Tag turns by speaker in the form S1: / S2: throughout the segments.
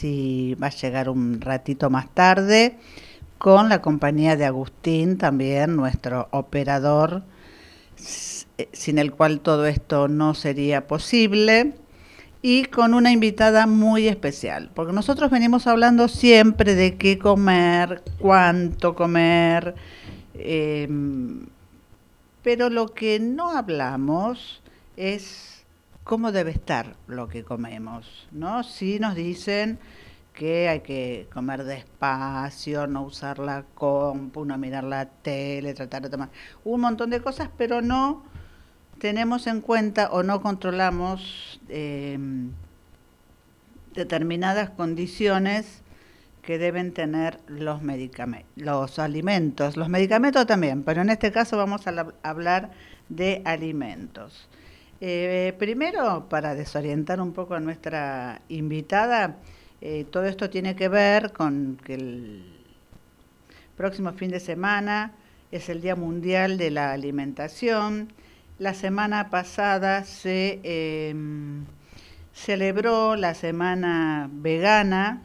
S1: si va a llegar un ratito más tarde, con la compañía de Agustín, también nuestro operador, eh, sin el cual todo esto no sería posible, y con una invitada muy especial, porque nosotros venimos hablando siempre de qué comer, cuánto comer, em, pero lo que no hablamos es cómo debe estar lo que comemos, ¿no? Sí nos dicen que hay que comer despacio, no usar la compu, no mirar la tele, tratar de tomar un montón de cosas, pero no tenemos en cuenta o no controlamos em, determinadas condiciones que deben tener los medicamentos, los alimentos, los medicamentos también, pero en este caso vamos a hablar de alimentos. Eh, primero, para desorientar un poco a nuestra invitada, eh, todo esto tiene que ver con que el próximo fin de semana es el Día Mundial de la Alimentación. La semana pasada se em, celebró la Semana Vegana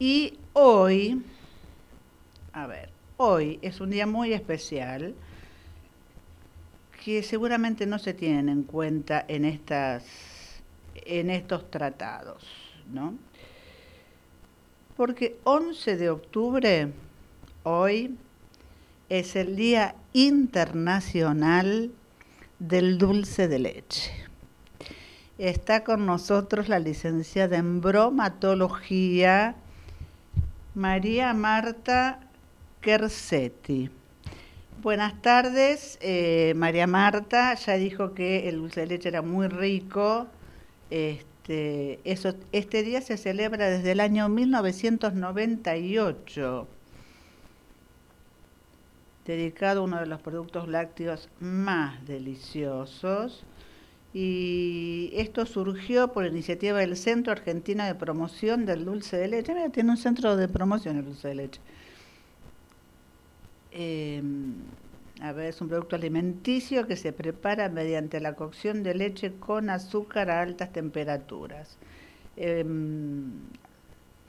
S1: y hoy, a ver, hoy es un día muy especial que seguramente no se tienen en cuenta en estas en estos tratados, ¿no? Porque 11 de octubre hoy es el Día Internacional del Dulce de Leche. Está con nosotros la licenciada en bromatología María Marta Kersetti. Buenas tardes, eh, María Marta ya dijo que el dulce de leche era muy rico. Este, eso, este día se celebra desde el año 1998, dedicado a uno de los productos lácteos más deliciosos. Y esto surgió por iniciativa del Centro Argentino de Promoción del Dulce de Leche. Mira, tiene un centro de promoción el dulce de leche eh, a ver, es un producto alimenticio que se prepara mediante la cocción de leche con azúcar a altas temperaturas. Em,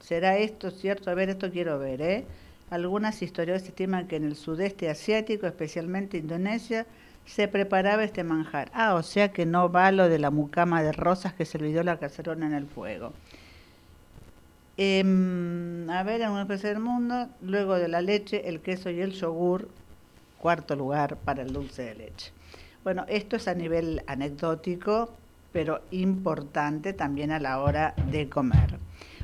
S1: ¿Será esto cierto? A ver, esto quiero ver, ¿eh? Algunas historias estiman que en el sudeste asiático, especialmente Indonesia, se preparaba este manjar. Ah, o sea que no va lo de la mucama de rosas que se olvidó la cacerona en el fuego. Em, a ver, en una especie del mundo, luego de la leche, el queso y el yogur, cuarto lugar para el dulce de leche. Bueno, esto es a nivel anecdótico, pero importante también a la hora de comer.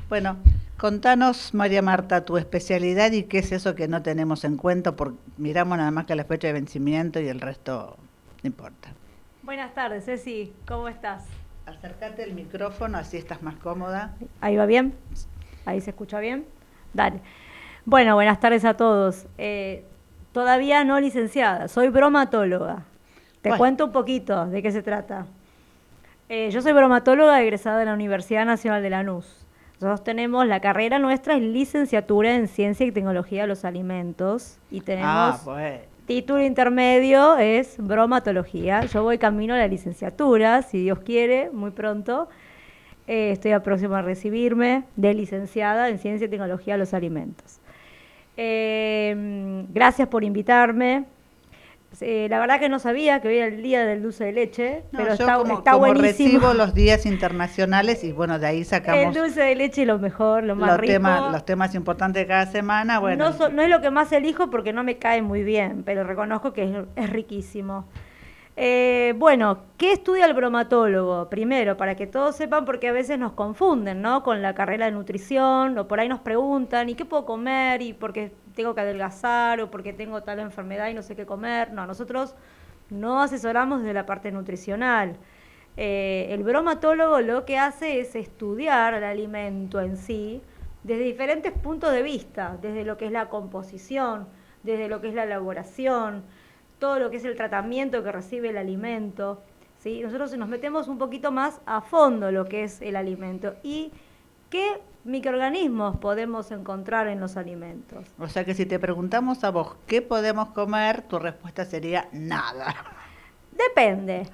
S1: Bueno, contanos, María Marta, tu especialidad y qué es eso que no tenemos en cuenta, porque miramos nada más que la fecha de vencimiento y el resto no importa.
S2: Buenas tardes, Ceci, ¿cómo estás?
S1: Acércate el micrófono, así estás más cómoda.
S2: ¿Ahí va bien? Ahí se escucha bien. Dale. Bueno, buenas tardes a todos. Eh, todavía no licenciada, soy bromatóloga. Te cuento un poquito de qué se trata. Eh, yo soy bromatóloga egresada de la Universidad Nacional de Lanús. Nosotros tenemos, la carrera nuestra es licenciatura en Ciencia y Tecnología de los Alimentos y tenemos ah, pues. título intermedio es bromatología. Yo voy camino a la licenciatura, si Dios quiere, muy pronto. Eh, estoy a próxima a recibirme de licenciada en Ciencia y Tecnología de los Alimentos. Eh, gracias por invitarme. Eh, la verdad que no sabía que hoy era el día del dulce de leche, pero está,
S1: como,
S2: está como
S1: recibo los días internacionales y bueno, de ahí sacamos...
S2: El dulce de leche lo mejor, lo más
S1: los
S2: rico.
S1: Temas, los temas importantes de cada semana, bueno...
S2: No, no, es lo que más elijo porque no me cae muy bien, pero reconozco que es riquísimo. Eh, bueno, ¿qué estudia el bromatólogo? Primero, para que todos sepan, porque a veces nos confunden, ¿no? Con la carrera de nutrición, o por ahí nos preguntan, ¿y qué puedo comer? ¿Y por qué tengo que adelgazar? ¿O porque tengo tal enfermedad y no sé qué comer? No, nosotros no asesoramos desde la parte nutricional. Eh, el bromatólogo lo que hace es estudiar el alimento en sí desde diferentes puntos de vista, desde lo que es la composición, desde lo que es la elaboración, todo lo que es el tratamiento que recibe el alimento. ¿sí? Nosotros nos metemos un poquito más a fondo lo que es el alimento y qué microorganismos podemos encontrar en los alimentos.
S1: O sea que si te preguntamos a vos qué podemos comer, tu respuesta sería nada.
S2: Depende.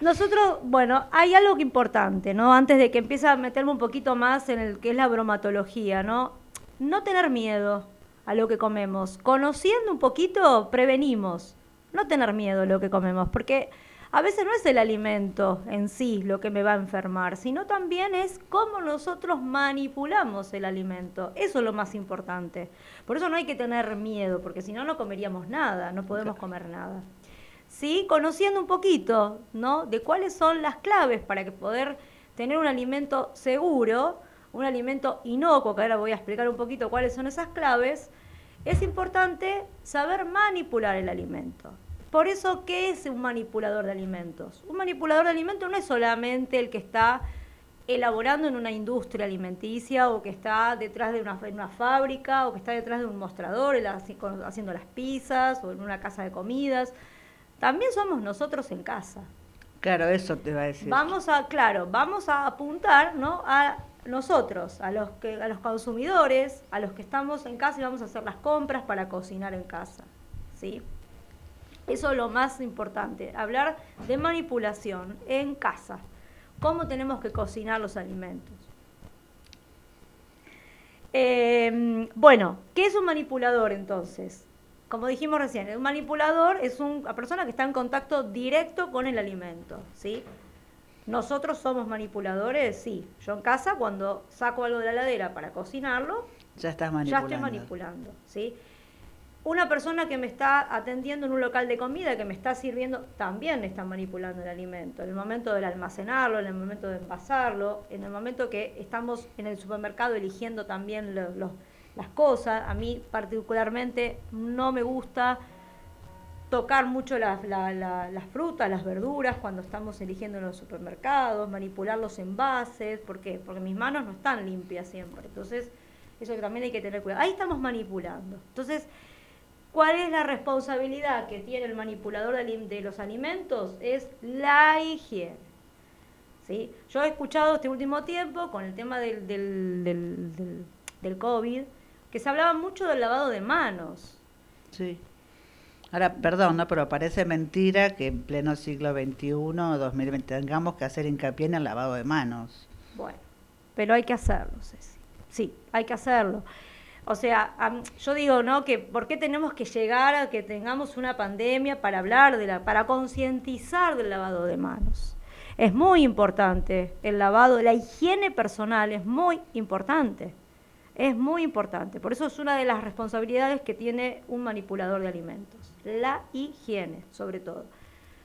S2: Nosotros, bueno, hay algo importante, ¿no? Antes de que empiece a meterme un poquito más en el que es la bromatología, ¿no? No tener miedo a lo que comemos. Conociendo un poquito, prevenimos. No tener miedo a lo que comemos, porque a veces no es el alimento en sí lo que me va a enfermar, sino también es cómo nosotros manipulamos el alimento. Eso es lo más importante. Por eso no hay que tener miedo, porque si no, no comeríamos nada, no podemos comer nada. ¿sí? Conociendo un poquito, ¿no? De cuáles son las claves para que poder tener un alimento seguro, un alimento inocuo, que ahora voy a explicar un poquito cuáles son esas claves, es importante saber manipular el alimento. Por eso, ¿qué es un manipulador de alimentos? Un manipulador de alimentos no es solamente el que está elaborando en una industria alimenticia o que está detrás de una, una fábrica o que está detrás de un mostrador haciendo las pizzas o en una casa de comidas también somos nosotros en casa.
S1: Claro, eso te va a decir.
S2: Vamos a, claro, vamos a apuntar, ¿no? A nosotros, a los que, a los consumidores, a los que estamos en casa y vamos a hacer las compras para cocinar en casa, ¿sí? Eso es lo más importante, hablar de manipulación en casa. ¿Cómo tenemos que cocinar los alimentos? Eh, bueno, ¿qué es un manipulador entonces? como dijimos recién, un manipulador es una persona que está en contacto directo con el alimento, ¿sí? Nosotros somos manipuladores, sí. Yo en casa, cuando saco algo de la heladera para cocinarlo,
S1: ya estás manipulando.
S2: Ya estoy manipulando, ¿sí? Una persona que me está atendiendo en un local de comida, que me está sirviendo, también está manipulando el alimento. En el momento de almacenarlo, en el momento de envasarlo, en el momento que estamos en el supermercado eligiendo también los las cosas. A mí particularmente no me gusta tocar mucho las, las frutas, las verduras cuando estamos eligiendo en los supermercados, manipular los envases, ¿por qué? Porque mis manos no están limpias siempre. Entonces, eso también hay que tener cuidado. Ahí estamos manipulando. Entonces, ¿cuál es la responsabilidad que tiene el manipulador de los alimentos? Es la higiene. ¿Sí? Yo he escuchado este último tiempo con el tema del, del, del, del COVID, que se hablaba mucho del lavado de manos.
S1: Sí. Ahora, perdón, ¿no? pero parece mentira que en pleno siglo XXI o 2020 tengamos que hacer hincapié en el lavado de manos.
S2: Bueno, pero hay que hacerlo, Ceci. Sí, hay que hacerlo. O sea, yo digo, ¿no? Que ¿por qué tenemos que llegar a que tengamos una pandemia para hablar de la, para concientizar del lavado de manos? Es muy importante el lavado, la higiene personal es muy importante es muy importante. Por eso es una de las responsabilidades que tiene un manipulador de alimentos. La higiene, sobre todo.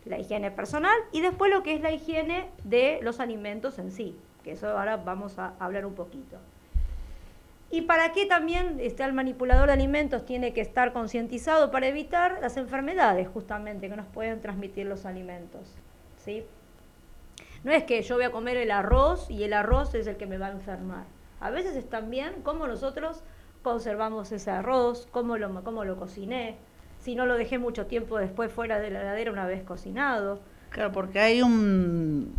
S2: La higiene personal y después lo que es la higiene de los alimentos en sí, que eso ahora vamos a hablar un poquito. ¿Y para qué también este, el manipulador de alimentos tiene que estar concientizado para evitar las enfermedades justamente que nos pueden transmitir los alimentos? ¿sí? No es que yo voy a comer el arroz y el arroz es el que me va a enfermar. A veces es también cómo nosotros conservamos ese arroz, cómo lo, cómo lo cociné, si no lo dejé mucho tiempo después fuera de la heladera una vez cocinado.
S1: Claro, porque hay un...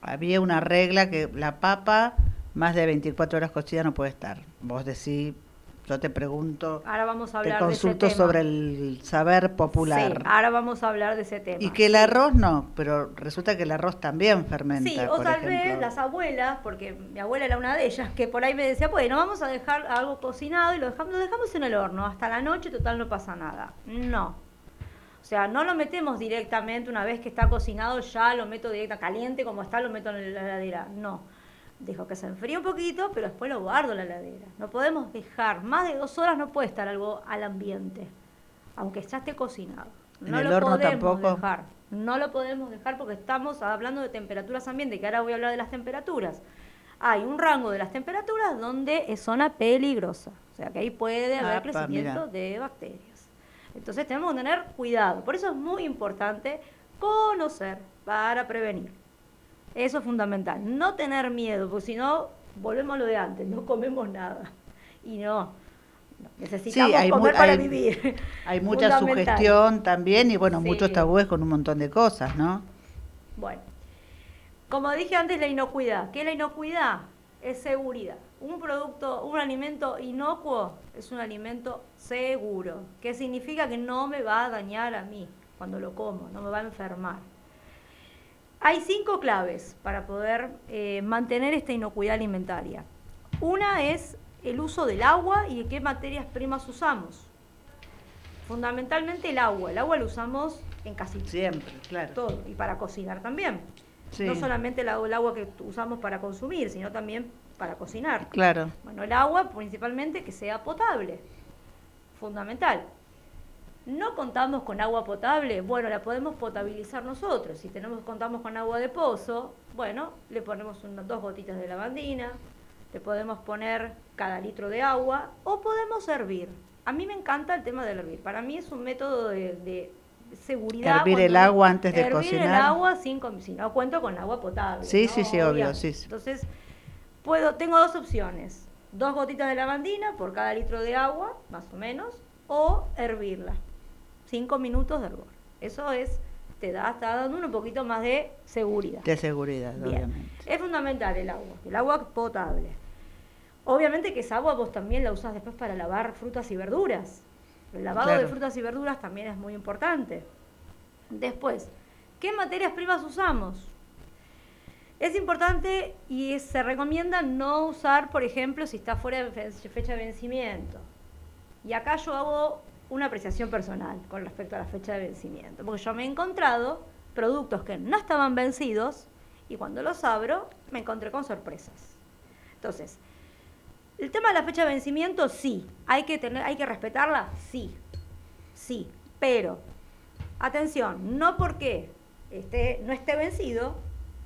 S1: Había una regla que la papa más de 24 horas cocida no puede estar. Vos decís yo te pregunto,
S2: ahora vamos a hablar
S1: te consulto sobre el saber popular.
S2: Sí, ahora vamos a hablar de ese tema.
S1: Y que el arroz no, pero resulta que el arroz también fermenta.
S2: Sí, o tal vez las abuelas, porque mi abuela era una de ellas, que por ahí me decía, bueno, vamos a dejar algo cocinado y lo dejamos, lo dejamos en el horno hasta la noche, total no pasa nada. No. O sea, no lo metemos directamente una vez que está cocinado, ya lo meto directa caliente, como está, lo meto en la heladera. No Dejo que se enfríe un poquito, pero después lo guardo en la heladera. No podemos dejar, más de dos horas no puede estar algo al ambiente, aunque ya esté cocinado. No lo podemos dejar. No lo podemos dejar porque estamos hablando de temperaturas ambiente, que ahora voy a hablar de las temperaturas. Hay un rango de las temperaturas donde es zona peligrosa. O sea que ahí puede haber crecimiento de bacterias. Entonces tenemos que tener cuidado. Por eso es muy importante conocer para prevenir. Eso es fundamental. No tener miedo, porque si no, volvemos a lo de antes, no comemos nada. Y no, necesitamos comer para vivir.
S1: Hay mucha sugestión también y bueno, muchos tabúes con un montón de cosas, ¿no?
S2: Bueno, como dije antes, la inocuidad. ¿Qué es la inocuidad? Es seguridad. Un producto, un alimento inocuo es un alimento seguro. ¿Qué significa que no me va a dañar a mí cuando lo como, no me va a enfermar. Hay cinco claves para poder eh, mantener esta inocuidad alimentaria. Una es el uso del agua y de qué materias primas usamos. Fundamentalmente el agua. El agua lo usamos en casi
S1: Siempre, claro.
S2: todo. Y para cocinar también. No solamente el agua que usamos para consumir, sino también para cocinar.
S1: Claro.
S2: Bueno, el agua principalmente que sea potable. Fundamental. No contamos con agua potable, bueno, la podemos potabilizar nosotros. Si tenemos, contamos con agua de pozo, bueno, le ponemos dos gotitas de lavandina, le podemos poner cada litro de agua o podemos hervir. A mí me encanta el tema del hervir. Para mí es un método de, seguridad.
S1: Hervir el agua antes de
S2: cocinar.
S1: Hervir
S2: el agua sin, si no cuento con agua potable.
S1: Sí, sí, sí, obvio, sí.
S2: Entonces, puedo, tengo dos opciones. Dos gotitas de lavandina por cada litro de agua, más o menos, o hervirla cinco minutos de hervor. Eso es, te da, está dando un poquito más de seguridad.
S1: De seguridad, obviamente.
S2: Es fundamental el agua, el agua potable. Obviamente que esa agua vos también la usás después para lavar frutas y verduras. El lavado de frutas y verduras también es muy importante. Después, ¿qué materias primas usamos? Es importante y se recomienda no usar, por ejemplo, si está fuera de fecha de vencimiento. Y acá yo hago una apreciación personal con respecto a la fecha de vencimiento, porque yo me he encontrado productos que no estaban vencidos y cuando los abro me encontré con sorpresas. Entonces, el tema de la fecha de vencimiento, sí, hay que, tener, hay que respetarla, sí, sí, pero atención, no porque esté, no esté vencido,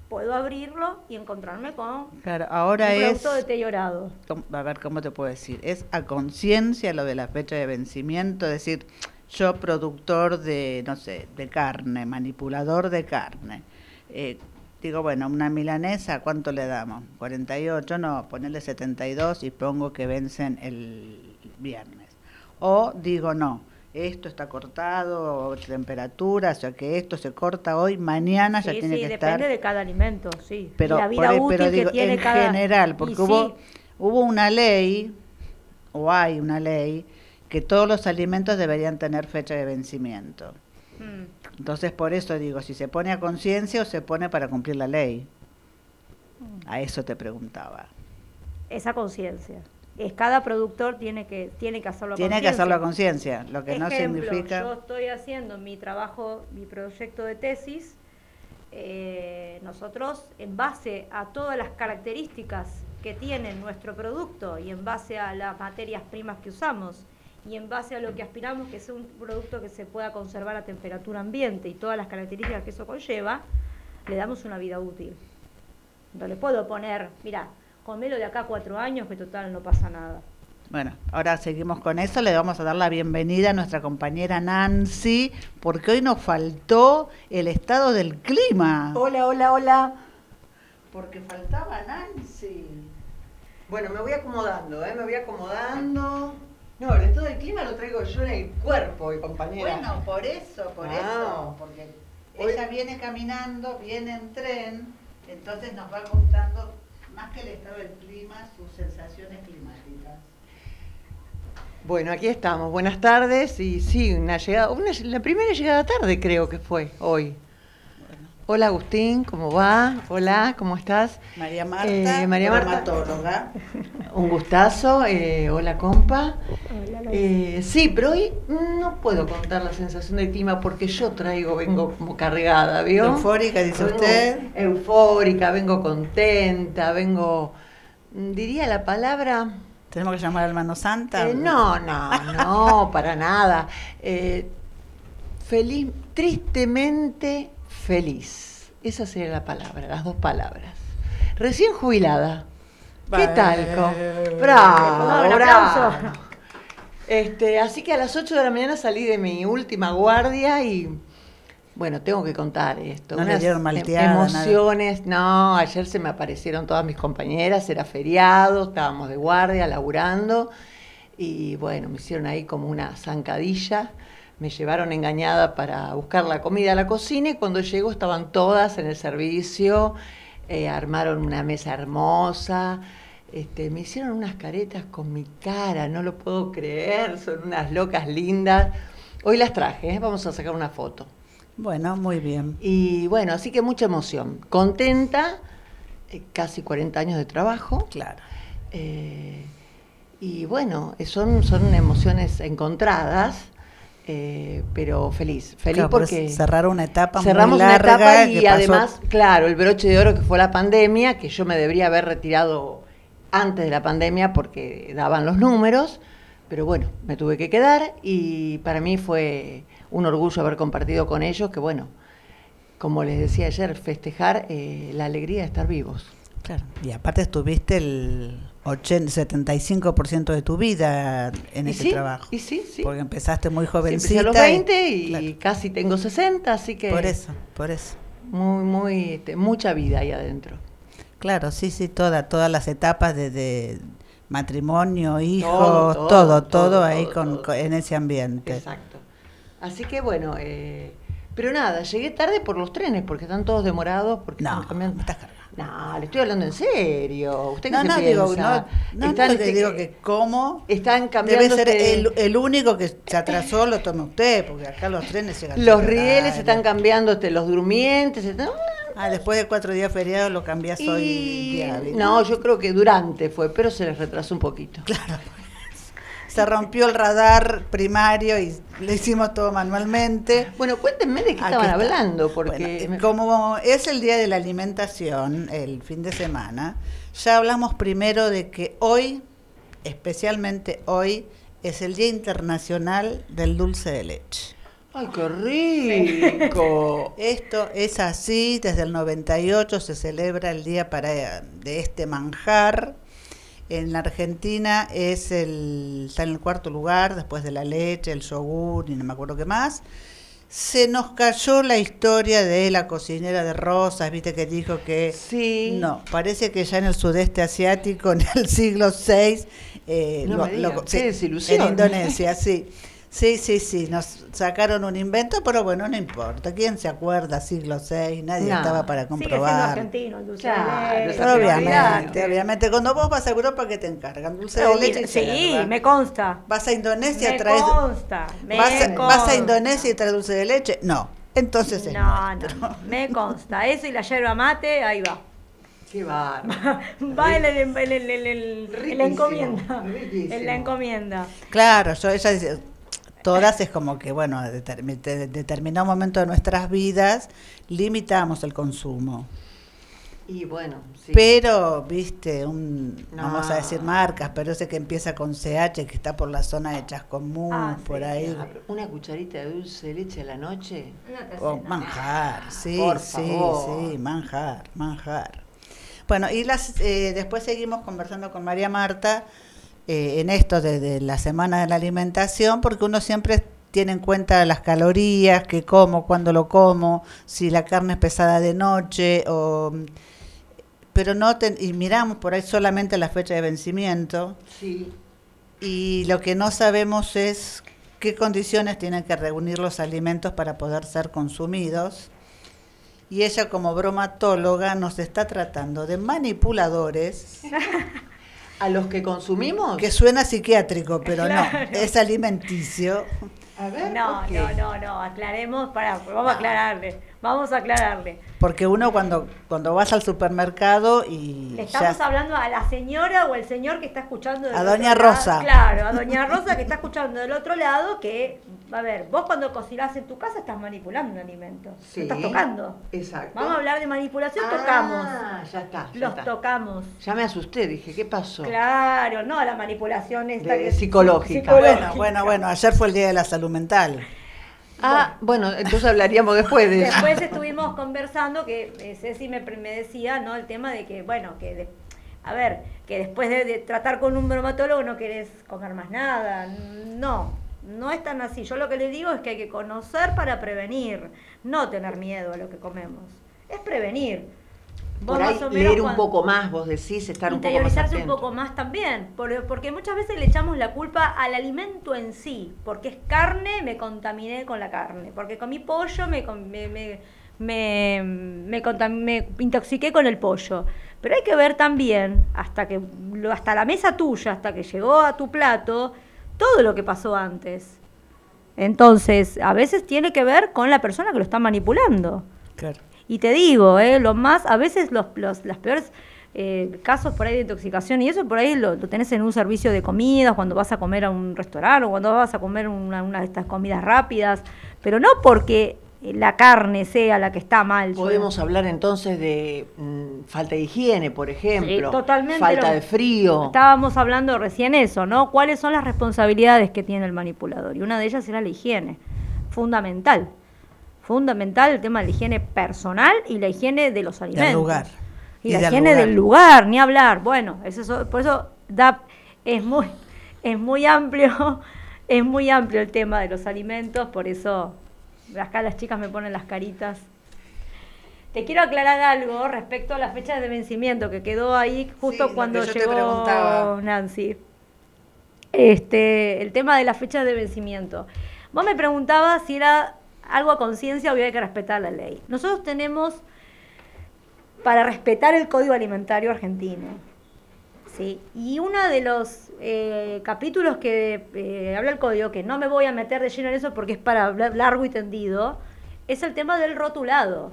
S2: puedo abrirlo y encontrarme con
S1: claro, ahora
S2: un
S1: producto
S2: deteriorado.
S1: A ver, ¿cómo te puedo decir? Es a conciencia lo de la fecha de vencimiento, es decir, yo productor de, no sé, de carne, manipulador de carne. Eh, digo, bueno, una milanesa, ¿cuánto le damos? 48, no, ponerle 72 y pongo que vencen el viernes. O digo, no, esto está cortado, temperatura, o sea que esto se corta hoy, mañana ya tiene que estar.
S2: Sí, depende de cada alimento, sí.
S1: Pero, la vida útil que tiene en general, porque hubo, hubo una ley, o hay una ley, que todos los alimentos deberían tener fecha de vencimiento. Mm. Entonces, por eso digo, si se pone a conciencia o se pone para cumplir la ley. Mm. A eso te preguntaba.
S2: Esa conciencia es cada productor tiene que tiene que hacerlo a
S1: tiene que hacerlo a conciencia. lo que no significa.
S2: yo estoy haciendo mi trabajo mi proyecto de tesis eh, nosotros en base a todas las características que tiene nuestro producto y en base a las materias primas que usamos y en base a lo que aspiramos que sea un producto que se pueda conservar a temperatura ambiente y todas las características que eso conlleva le damos una vida útil. No le puedo poner mira comelo de acá cuatro años, que total no pasa nada.
S1: Bueno, ahora seguimos con eso. Le vamos a dar la bienvenida a nuestra compañera Nancy, porque hoy nos faltó el estado del clima.
S3: Hola, hola, hola.
S1: Porque faltaba Nancy.
S3: Bueno, me voy acomodando, ¿eh? Me voy acomodando. No, el estado del clima lo traigo yo en el cuerpo, mi compañera.
S1: Bueno, por eso, por ah. eso. Porque ella viene caminando, viene en tren, entonces nos va contando más que el estado del clima, sus sensaciones climáticas.
S3: Bueno, aquí estamos. Buenas tardes y sí, una llegada, una, la primera llegada tarde creo que fue hoy. Hola Agustín, ¿cómo va? Hola, ¿cómo estás?
S1: María Marta, eh, María
S3: Marta. Un gustazo. Eh, hola compa. Eh, sí, pero hoy no puedo contar la sensación del clima porque yo traigo, vengo como cargada, ¿vio?
S1: Eufórica, dice usted.
S3: Eufórica, vengo contenta, vengo, mm, diría la palabra...
S1: ¿Tenemos que llamar al mano santa?
S3: no, no, no, para nada. feliz, tristemente feliz. Esa sería la palabra, las dos palabras. Recién jubilada. ¿Qué tal? Bravo, bravo. Este, así que a las 8 de la mañana salí de mi última guardia y bueno, tengo que contar esto.
S1: No Unas dieron
S3: emociones. No, ayer se me aparecieron todas mis compañeras, era feriado, estábamos de guardia, laburando y bueno, me hicieron ahí como una zancadilla me llevaron engañada para buscar la comida a la cocina y cuando llego estaban todas en el servicio, eh, armaron una mesa hermosa, este, me hicieron unas caretas con mi cara, no lo puedo creer, son unas locas lindas. Hoy las traje, ¿eh? vamos a sacar una foto.
S1: Bueno, muy bien.
S3: Y bueno, así que mucha emoción. Contenta, eh, casi 40 años de trabajo.
S1: Claro.
S3: Y bueno, son, son emociones encontradas, eh, pero feliz. Feliz
S1: Claro,
S3: porque
S1: cerrar una etapa
S3: cerramos
S1: muy
S3: una etapa y además, claro, el broche de oro que fue la pandemia, que yo me debería haber retirado antes de la pandemia porque daban los números, pero bueno, me tuve que quedar y para mí fue un orgullo haber compartido con ellos, que bueno, como les decía ayer, festejar eh, la alegría de estar vivos.
S1: Claro. Y aparte estuviste el 80, 75% de tu vida en ese
S3: sí,
S1: trabajo.
S3: y sí, sí.
S1: Porque empezaste muy
S3: Sí,
S1: jovencita.
S3: empecé a los 20 y
S1: claro,
S3: casi tengo 60, así que
S1: por eso, por eso.
S3: muy, muy, este, mucha vida ahí adentro.
S1: Claro, sí, sí, toda, todas las etapas de, de matrimonio, hijos,
S3: Todo,
S1: todo,
S3: todo,
S1: todo,
S3: todo,
S1: ahí con, en ese ambiente.
S3: Exacto. Así que bueno, eh, pero nada, llegué tarde por los trenes porque están todos demorados porque
S1: No,
S3: están cambiando.
S1: estás cargando.
S3: No, le estoy hablando en serio. ¿Usted qué
S1: No,
S3: se
S1: no, digo,
S3: piensa?
S1: no, no,
S3: Están,
S1: no, te digo que cómo
S3: están cambiando
S1: debe ser el, el único que se atrasó, lo tome usted, porque acá los trenes llegan
S3: los rieles
S1: tarde.
S3: están cambiando, los durmientes, están-
S1: Ah, después de cuatro días feriados lo cambias hoy día
S3: no, yo creo que durante fue, pero se les retrasó un poquito.
S1: Claro. Se rompió el radar primario y lo hicimos todo manualmente.
S3: Bueno, cuéntenme de qué
S1: Aquí
S3: estaban
S1: está.
S3: hablando, porque
S1: Bueno, eh, como es el día de la alimentación, el fin de semana, ya hablamos primero de que hoy, especialmente hoy, es el Día Internacional del Dulce de Leche.
S3: ¡Ay, qué rico!
S1: Esto es así, desde el 98 se celebra el día para, de este manjar. En la Argentina es el, está en el cuarto lugar, después de la leche, el yogur y no me acuerdo qué más. Se nos cayó la historia de la cocinera de Rosas, viste que dijo que
S3: Sí.
S1: no, parece que ya en el sudeste asiático, en el siglo VI, eh,
S3: No me diga, qué
S1: sí, en Indonesia, sí. Sí, sí, sí, nos sacaron un invento, pero bueno, no importa. ¿Quién se acuerda? Siglo VI, nadie
S3: No.
S1: estaba para
S2: Sigue siendo
S1: comprobar.
S2: argentino el dulce
S3: Claro,
S2: de leche.
S1: Obviamente, obviamente. Cuando vos vas a Europa, ¿qué te encargan? Dulce de leche.
S2: Sí, me consta.
S1: Vas a Indonesia,
S2: Me
S1: traes.
S2: consta. Me
S1: vas, a,
S2: consta.
S1: vas a Indonesia y traes dulce de leche? No. Entonces es
S2: No,
S1: nuestro.
S2: no, me consta. Eso y la yerba mate, ahí va.
S3: ¡Qué bárbaro!
S2: Va en, el, en, el- en el- en la encomienda.
S3: riquísimo.
S2: En la encomienda.
S1: Claro, yo ella dice, todas es como que, bueno, de- determinado momento de nuestras vidas limitamos el consumo.
S3: Y bueno, sí.
S1: Pero, viste, un,
S3: No.
S1: vamos a decir marcas, pero ese que empieza con CH, que está por la zona de Chascomún,
S2: Ah,
S1: por
S2: sí,
S1: ahí.
S3: Ah, Una cucharita de dulce de leche a la noche.
S2: No
S1: Oh,
S2: nada.
S1: manjar, sí,
S3: Por
S1: sí,
S3: favor.
S1: sí, manjar, manjar. Bueno, y las, eh, después seguimos conversando con María Marta eh, en esto de, de la semana de la alimentación, porque uno siempre tiene en cuenta las calorías, qué como, cuándo lo como, si la carne es pesada de noche, o, pero no, ten- y miramos por ahí solamente la fecha de vencimiento,
S3: Sí.
S1: y lo que no sabemos es qué condiciones tienen que reunir los alimentos para poder ser consumidos. Y ella como bromatóloga nos está tratando de manipuladores,
S3: ¿A los que consumimos?
S1: que suena psiquiátrico, pero
S2: Claro.
S1: no, es alimenticio.
S3: A ver,
S2: No,
S3: ¿por qué?
S2: no, no, no, aclaremos, para, vamos a aclararle, vamos a aclararle.
S1: Porque uno cuando, cuando vas al supermercado y
S2: Le
S1: ya-
S2: estamos hablando a la señora o el señor que está escuchando del
S1: A
S2: otro
S1: doña
S2: lado.
S1: Rosa.
S2: Claro, a doña Rosa que está escuchando del otro lado que, a ver, vos cuando cocinás en tu casa estás manipulando un alimento.
S3: Sí.
S2: estás tocando.
S3: Exacto.
S2: Vamos a hablar de manipulación,
S3: Ah,
S2: tocamos.
S3: ya está. ya
S2: Los
S3: está.
S2: tocamos.
S3: Ya me asusté, dije, ¿qué pasó?
S2: Claro, no la manipulación esta
S3: De-
S2: que
S3: psicológica.
S1: Bueno, bueno, bueno, ayer fue el Día de la Salud Mental.
S3: Ah, bueno, entonces hablaríamos después de eso.
S2: Después estuvimos conversando que eh, Ceci me, me decía, ¿no? El tema de que, bueno, que, de- a ver, que después de, de tratar con un bromatólogo no querés comer más nada. No, no es tan así. Yo lo que le digo es que hay que conocer para prevenir, no tener miedo a lo que comemos. Es prevenir. Vos
S3: Por ahí
S2: más o menos
S3: leer un poco más, vos decís, estar un poco más
S2: interiorizarse un poco más también, por- porque muchas veces le echamos la culpa al alimento en sí, porque es carne, me contaminé con la carne, porque comí pollo, me, con- me, me, me, me me intoxiqué con el pollo. Pero hay que ver también, hasta, que, lo- hasta la mesa tuya, hasta que llegó a tu plato, todo lo que pasó antes. Entonces, a veces tiene que ver con la persona que lo está manipulando.
S1: Claro.
S2: Y te digo, ¿eh? lo más, a veces los, los las peores eh, casos por ahí de intoxicación y eso por ahí lo, tenés en un servicio de comidas, cuando vas a comer a un restaurante o cuando vas a comer una, una de estas comidas rápidas, pero no porque la carne sea la que está mal.
S3: Podemos hablar entonces de mm, falta de higiene, por ejemplo.
S2: totalmente.
S3: Falta de frío.
S2: Estábamos hablando recién eso, ¿no? ¿Cuáles son las responsabilidades que tiene el manipulador? Y una de ellas era la higiene, fundamental. Fundamental el tema de la higiene personal y la higiene de los alimentos.
S1: Del lugar.
S2: Y, la higiene del lugar, ni hablar. Bueno, eso, por eso da, es muy, es muy amplio, es muy amplio el tema de los alimentos, por eso acá las chicas me ponen las caritas. Te quiero aclarar algo respecto a las fechas de vencimiento que quedó ahí justo cuando llegó Nancy. Este, el tema de las fechas de vencimiento. Vos me preguntabas si era algo a conciencia o había que respetar la ley. Nosotros tenemos para respetar el Código Alimentario argentino. ¿Sí? Y uno de los eh, capítulos que eh, habla el código, que no me voy a meter de lleno en eso porque es para largo y tendido, es el tema del rotulado.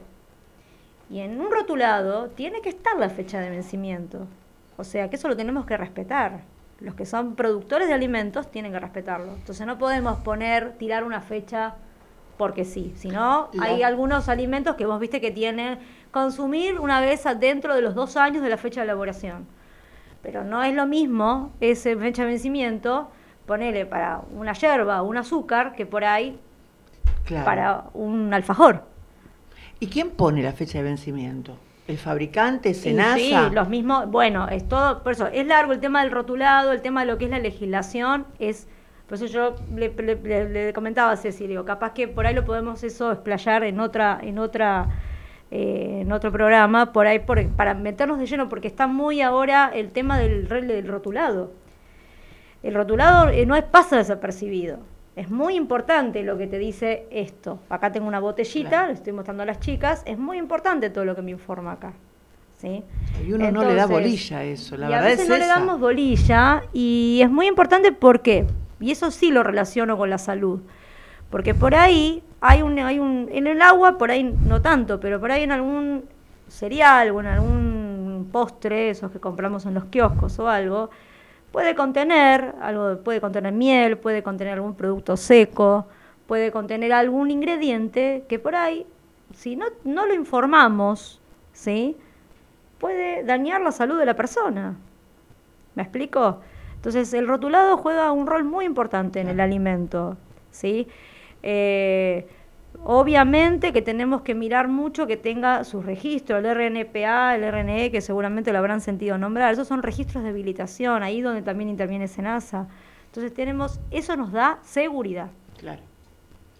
S2: Y en un rotulado tiene que estar la fecha de vencimiento. O sea que eso lo tenemos que respetar. Los que son productores de alimentos tienen que respetarlo. Entonces no podemos poner, tirar una fecha porque sí. Si no, hay algunos alimentos que vos viste que tienen consumir una vez dentro de los dos años de la fecha de elaboración. Pero no es lo mismo ese fecha de vencimiento, ponerle para una yerba o un azúcar que por ahí para un alfajor.
S3: ¿Y quién pone la fecha de vencimiento? ¿El fabricante, Senasa?
S2: Sí, los mismos, bueno, es todo, por eso, es largo el tema del rotulado, el tema de lo que es la legislación, es, por eso yo le, comentaba a Cecilio, capaz que por ahí lo podemos eso explayar en otra, en otra eh, en otro programa, por ahí para meternos de lleno, porque está muy ahora el tema del, del rotulado. El rotulado eh, no es pasa desapercibido. Es muy importante lo que te dice esto. Acá tengo una botellita, le estoy mostrando a las chicas. Es muy importante todo lo que me informa acá. ¿sí?
S3: Y uno no le da bolilla a eso, la verdad
S2: a veces no le damos bolilla y es muy importante porque, y eso sí lo relaciono con la salud, porque por ahí hay un, hay un, en el agua, por ahí no tanto, pero por ahí en algún cereal o en algún postre, esos que compramos en los kioscos o algo, puede contener algo, puede contener miel, puede contener algún producto seco, puede contener algún ingrediente que por ahí, si no, no lo informamos, ¿sí? puede dañar la salud de la persona. ¿Me explico? Entonces el rotulado juega un rol muy importante en el alimento, ¿sí? Eh, obviamente que tenemos que mirar mucho que tenga sus registros, el RNPA, el RNE, que seguramente lo habrán sentido nombrar. Esos son registros de habilitación, ahí donde también interviene SENASA. Entonces tenemos, eso nos da seguridad.
S3: Claro.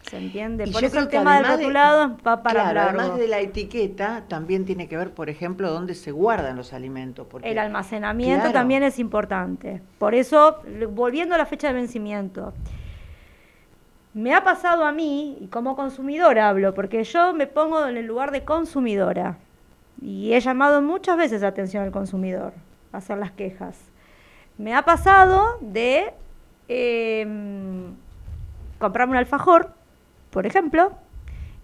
S2: ¿Se entiende? por eso el tema del rotulado va para
S3: claro, Además de la etiqueta, también tiene que ver, por ejemplo, dónde se guardan los alimentos. Porque,
S2: el almacenamiento también es importante. Por eso, volviendo a la fecha de vencimiento, me ha pasado a mí, y como consumidora hablo, porque yo me pongo en el lugar de consumidora y he llamado muchas veces la atención al consumidor a hacer las quejas. Me ha pasado de em, comprarme un alfajor, por ejemplo,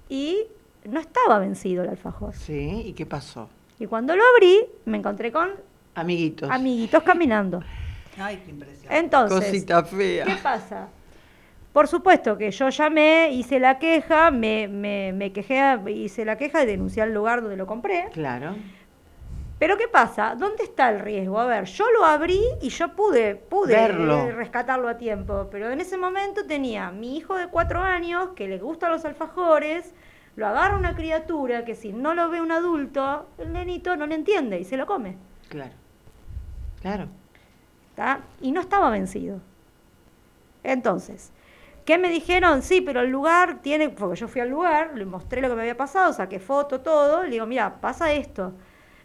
S2: y no estaba vencido el alfajor.
S3: Sí, ¿y qué pasó?
S2: Y cuando lo abrí, me encontré con
S3: amiguitos.
S2: Amiguitos caminando.
S1: Ay, qué impresión.
S2: Entonces,
S3: Cosita fea.
S2: ¿qué pasa? Por supuesto que yo llamé, hice la queja, me, me, me quejé, hice la queja y denuncié al lugar donde lo compré.
S3: Claro.
S2: Pero ¿qué pasa? ¿Dónde está el riesgo? A ver, yo lo abrí y yo pude, pude rescatarlo a tiempo, pero en ese momento tenía mi hijo de cuatro años que le gustan los alfajores, lo agarra una criatura que si no lo ve un adulto, el nenito no le entiende y se lo come.
S3: Claro, claro.
S2: ¿Está? Y no estaba vencido. Entonces, ¿Qué me dijeron? Sí, pero el lugar tiene, porque yo fui al lugar, le mostré lo que me había pasado, saqué foto, todo, le digo, mira, pasa esto.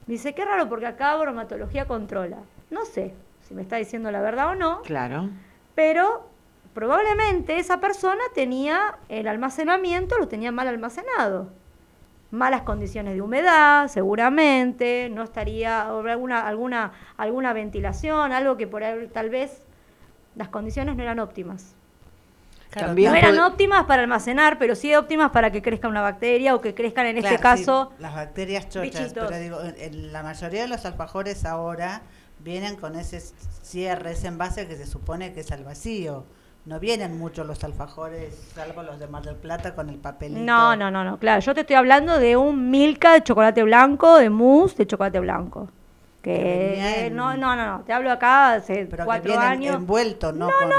S2: Me dice, qué raro, porque acá bromatología controla. No sé si me está diciendo la verdad o no.
S3: Claro.
S2: Pero probablemente esa persona tenía el almacenamiento, lo tenía mal almacenado. Malas condiciones de humedad, seguramente, no estaría, alguna, alguna, alguna ventilación, algo que por ahí tal vez las condiciones no eran óptimas.
S1: Claro,
S3: También
S2: no eran óptimas para almacenar, pero sí óptimas para que crezca una bacteria o que crezcan en este
S1: sí,
S2: caso.
S1: las bacterias chochas,
S2: bichitos.
S1: pero digo, en, en la mayoría de los alfajores ahora vienen con ese cierre, ese envase que se supone que es al vacío. No vienen mucho los alfajores, salvo los de Mar del Plata con el papelito.
S2: No, no, no, no, claro. Yo te estoy hablando de un Milka de chocolate blanco, de mousse de chocolate blanco.
S1: Que venía en-
S2: no, no, no, no, te hablo acá hace
S1: Pero
S2: cuatro años.
S1: envuelto, ¿no?
S2: No,
S1: con-
S2: no,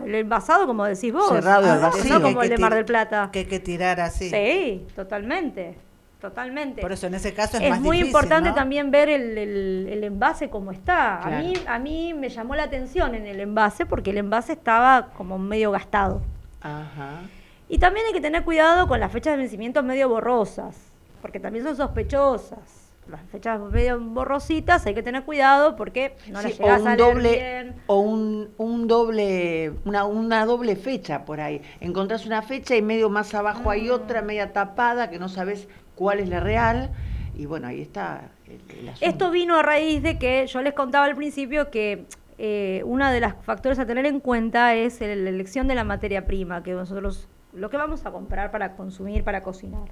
S2: no, el envasado como decís vos.
S3: Cerrado al
S2: Ah,
S3: vacío.
S2: No como el de Mar del Plata.
S1: Que hay que tirar así.
S2: Sí, totalmente, totalmente.
S1: Por eso en ese caso es,
S2: es
S1: más
S2: muy
S1: difícil,
S2: importante
S1: ¿no?
S2: también ver el, el- el envase como está.
S3: Claro.
S2: A, mí, a mí me llamó la atención en el envase porque el envase estaba como medio gastado.
S3: Ajá.
S2: Y también hay que tener cuidado con las fechas de vencimiento medio borrosas, porque también son sospechosas. Las fechas medio borrositas hay que tener cuidado porque no las
S3: Sí, o
S2: llegas a
S3: un
S2: leer
S3: doble
S2: bien.
S3: o un, un doble una, una doble fecha por ahí encontrás una fecha y medio más abajo hay
S2: Mm.
S3: otra media tapada que no sabes cuál es la real y bueno ahí está el, el asunto.
S2: Esto vino a raíz de que yo les contaba al principio que eh, uno de los factores a tener en cuenta es la elección de la materia prima, que nosotros lo que vamos a comprar para consumir, para cocinar.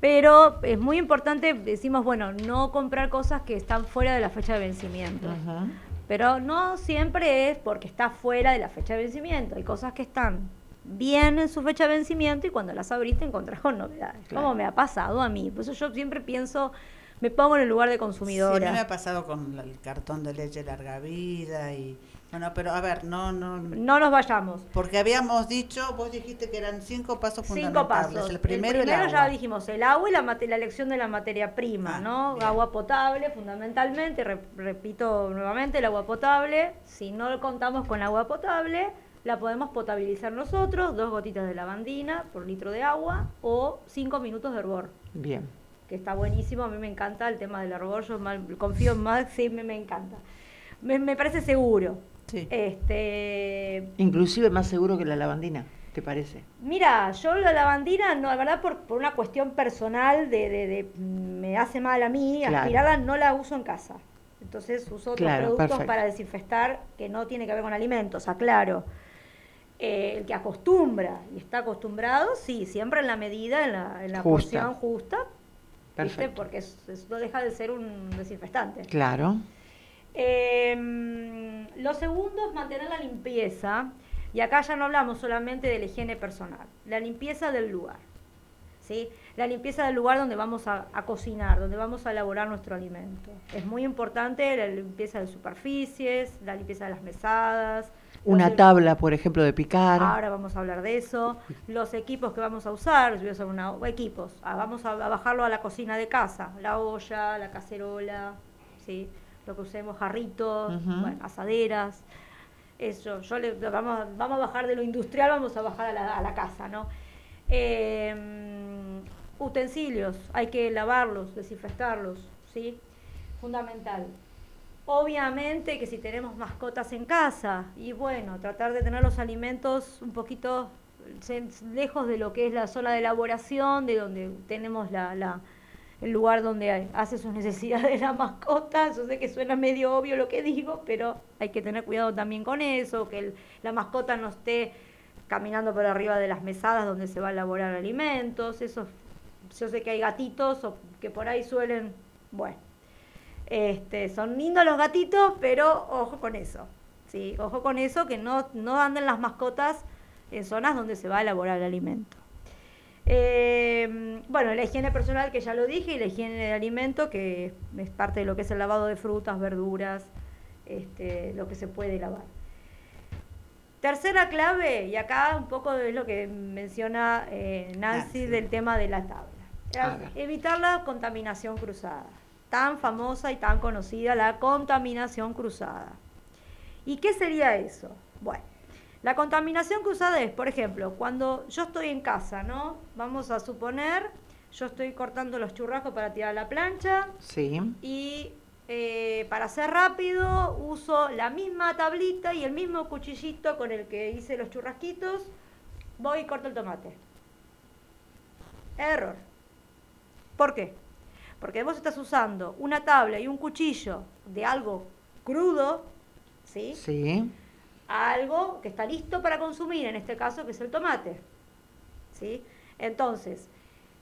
S2: Pero es muy importante, decimos, bueno, no comprar cosas que están fuera de la fecha de vencimiento.
S3: Ajá.
S2: Pero no siempre es porque está fuera de la fecha de vencimiento. Hay cosas que están bien en su fecha de vencimiento y cuando las abriste encontrás con novedades.
S3: Claro.
S2: Como me ha pasado a mí. Por eso yo siempre pienso, me pongo en el lugar de
S1: Sí,
S2: consumidora.
S1: mí me ha pasado con el cartón de leche larga vida y... Bueno, pero a ver, no, no...
S2: No nos vayamos.
S1: Porque habíamos dicho, vos dijiste que eran cinco pasos
S2: Cinco
S1: fundamentales.
S2: pasos.
S1: El primero, el agua.
S2: ya dijimos, el agua y la, la elección de la materia prima,
S1: Ah,
S2: ¿no?
S1: bien.
S2: Agua potable, fundamentalmente, re- repito nuevamente, el agua potable. Si no contamos con agua potable, la podemos potabilizar nosotros, dos gotitas de lavandina por litro de agua o cinco minutos de hervor,
S3: bien
S2: que está buenísimo, a mí me encanta el tema del hervor, yo mal- confío en Max, sí, me, me encanta. Me, me parece seguro.
S1: Sí.
S2: Este,
S3: inclusive más seguro que la lavandina te parece
S2: Mira, yo la lavandina, no, la verdad, por, por una cuestión personal de, de- de- mm, me hace mal a mí,
S3: Claro.
S2: aspirarla no la uso en casa. Entonces uso otros
S3: Claro,
S2: productos
S3: perfecto.
S2: para desinfectar que no tiene que ver con alimentos, aclaro. Eh, el que acostumbra y está acostumbrado, sí, siempre en la medida, en la, en la
S3: Justa.
S2: porción justa, porque es- es- no deja de ser un desinfectante.
S3: claro
S2: Eh, lo segundo es mantener la limpieza, y acá ya no hablamos solamente de la higiene personal, la limpieza del lugar. ¿sí? La limpieza del lugar donde vamos a, a cocinar, donde vamos a elaborar nuestro alimento. Es muy importante la limpieza de superficies, la limpieza de las mesadas.
S3: una
S2: los-
S3: tabla por ejemplo de picar
S2: Ahora vamos a hablar de eso. Los equipos que vamos a usar, yo voy a usar una, equipos, ah, vamos a, a bajarlo a la cocina de casa, la olla, la cacerola, ¿sí? Lo que usemos, jarritos, bueno, asaderas. Eso, yo le, vamos, a- vamos a bajar de lo industrial, vamos a bajar a la, a la casa, ¿no? Eh, utensilios, hay que lavarlos, desinfectarlos, ¿sí? Fundamental. Obviamente que si tenemos mascotas en casa, y bueno, tratar de tener los alimentos un poquito se- lejos de lo que es la zona de elaboración, de donde tenemos la, la- el lugar donde hace sus necesidades la mascota. Yo sé que suena medio obvio lo que digo, pero hay que tener cuidado también con eso, que el- la mascota no esté caminando por arriba de las mesadas donde se va a elaborar alimentos. Eso, yo sé que hay gatitos o que por ahí suelen, bueno, este, son lindos los gatitos, pero ojo con eso. Sí, ojo con eso, que no, no anden las mascotas en zonas donde se va a elaborar el alimento. Eh, bueno, la higiene personal que ya lo dije y la higiene de alimento que es parte de lo que es el lavado de frutas, verduras, este, lo que se puede lavar. Tercera clave, y acá un poco es lo que menciona eh, Nancy
S1: Nancy.
S2: del tema de la tabla. Evitar la contaminación cruzada. Tan famosa y tan conocida la contaminación cruzada. ¿Y qué sería eso? Bueno, la contaminación cruzada es, por ejemplo, cuando yo estoy en casa, ¿no? Vamos a suponer, yo estoy cortando los churrascos para tirar a la plancha
S3: sí
S2: y eh, para hacer rápido uso la misma tablita y el mismo cuchillito con el que hice los churrasquitos, voy y corto el tomate. Error. ¿Por qué? Porque vos estás usando una tabla y un cuchillo de algo crudo, ¿sí?
S3: sí
S2: a algo que está listo para consumir, en este caso que es el tomate. ¿Sí? Entonces,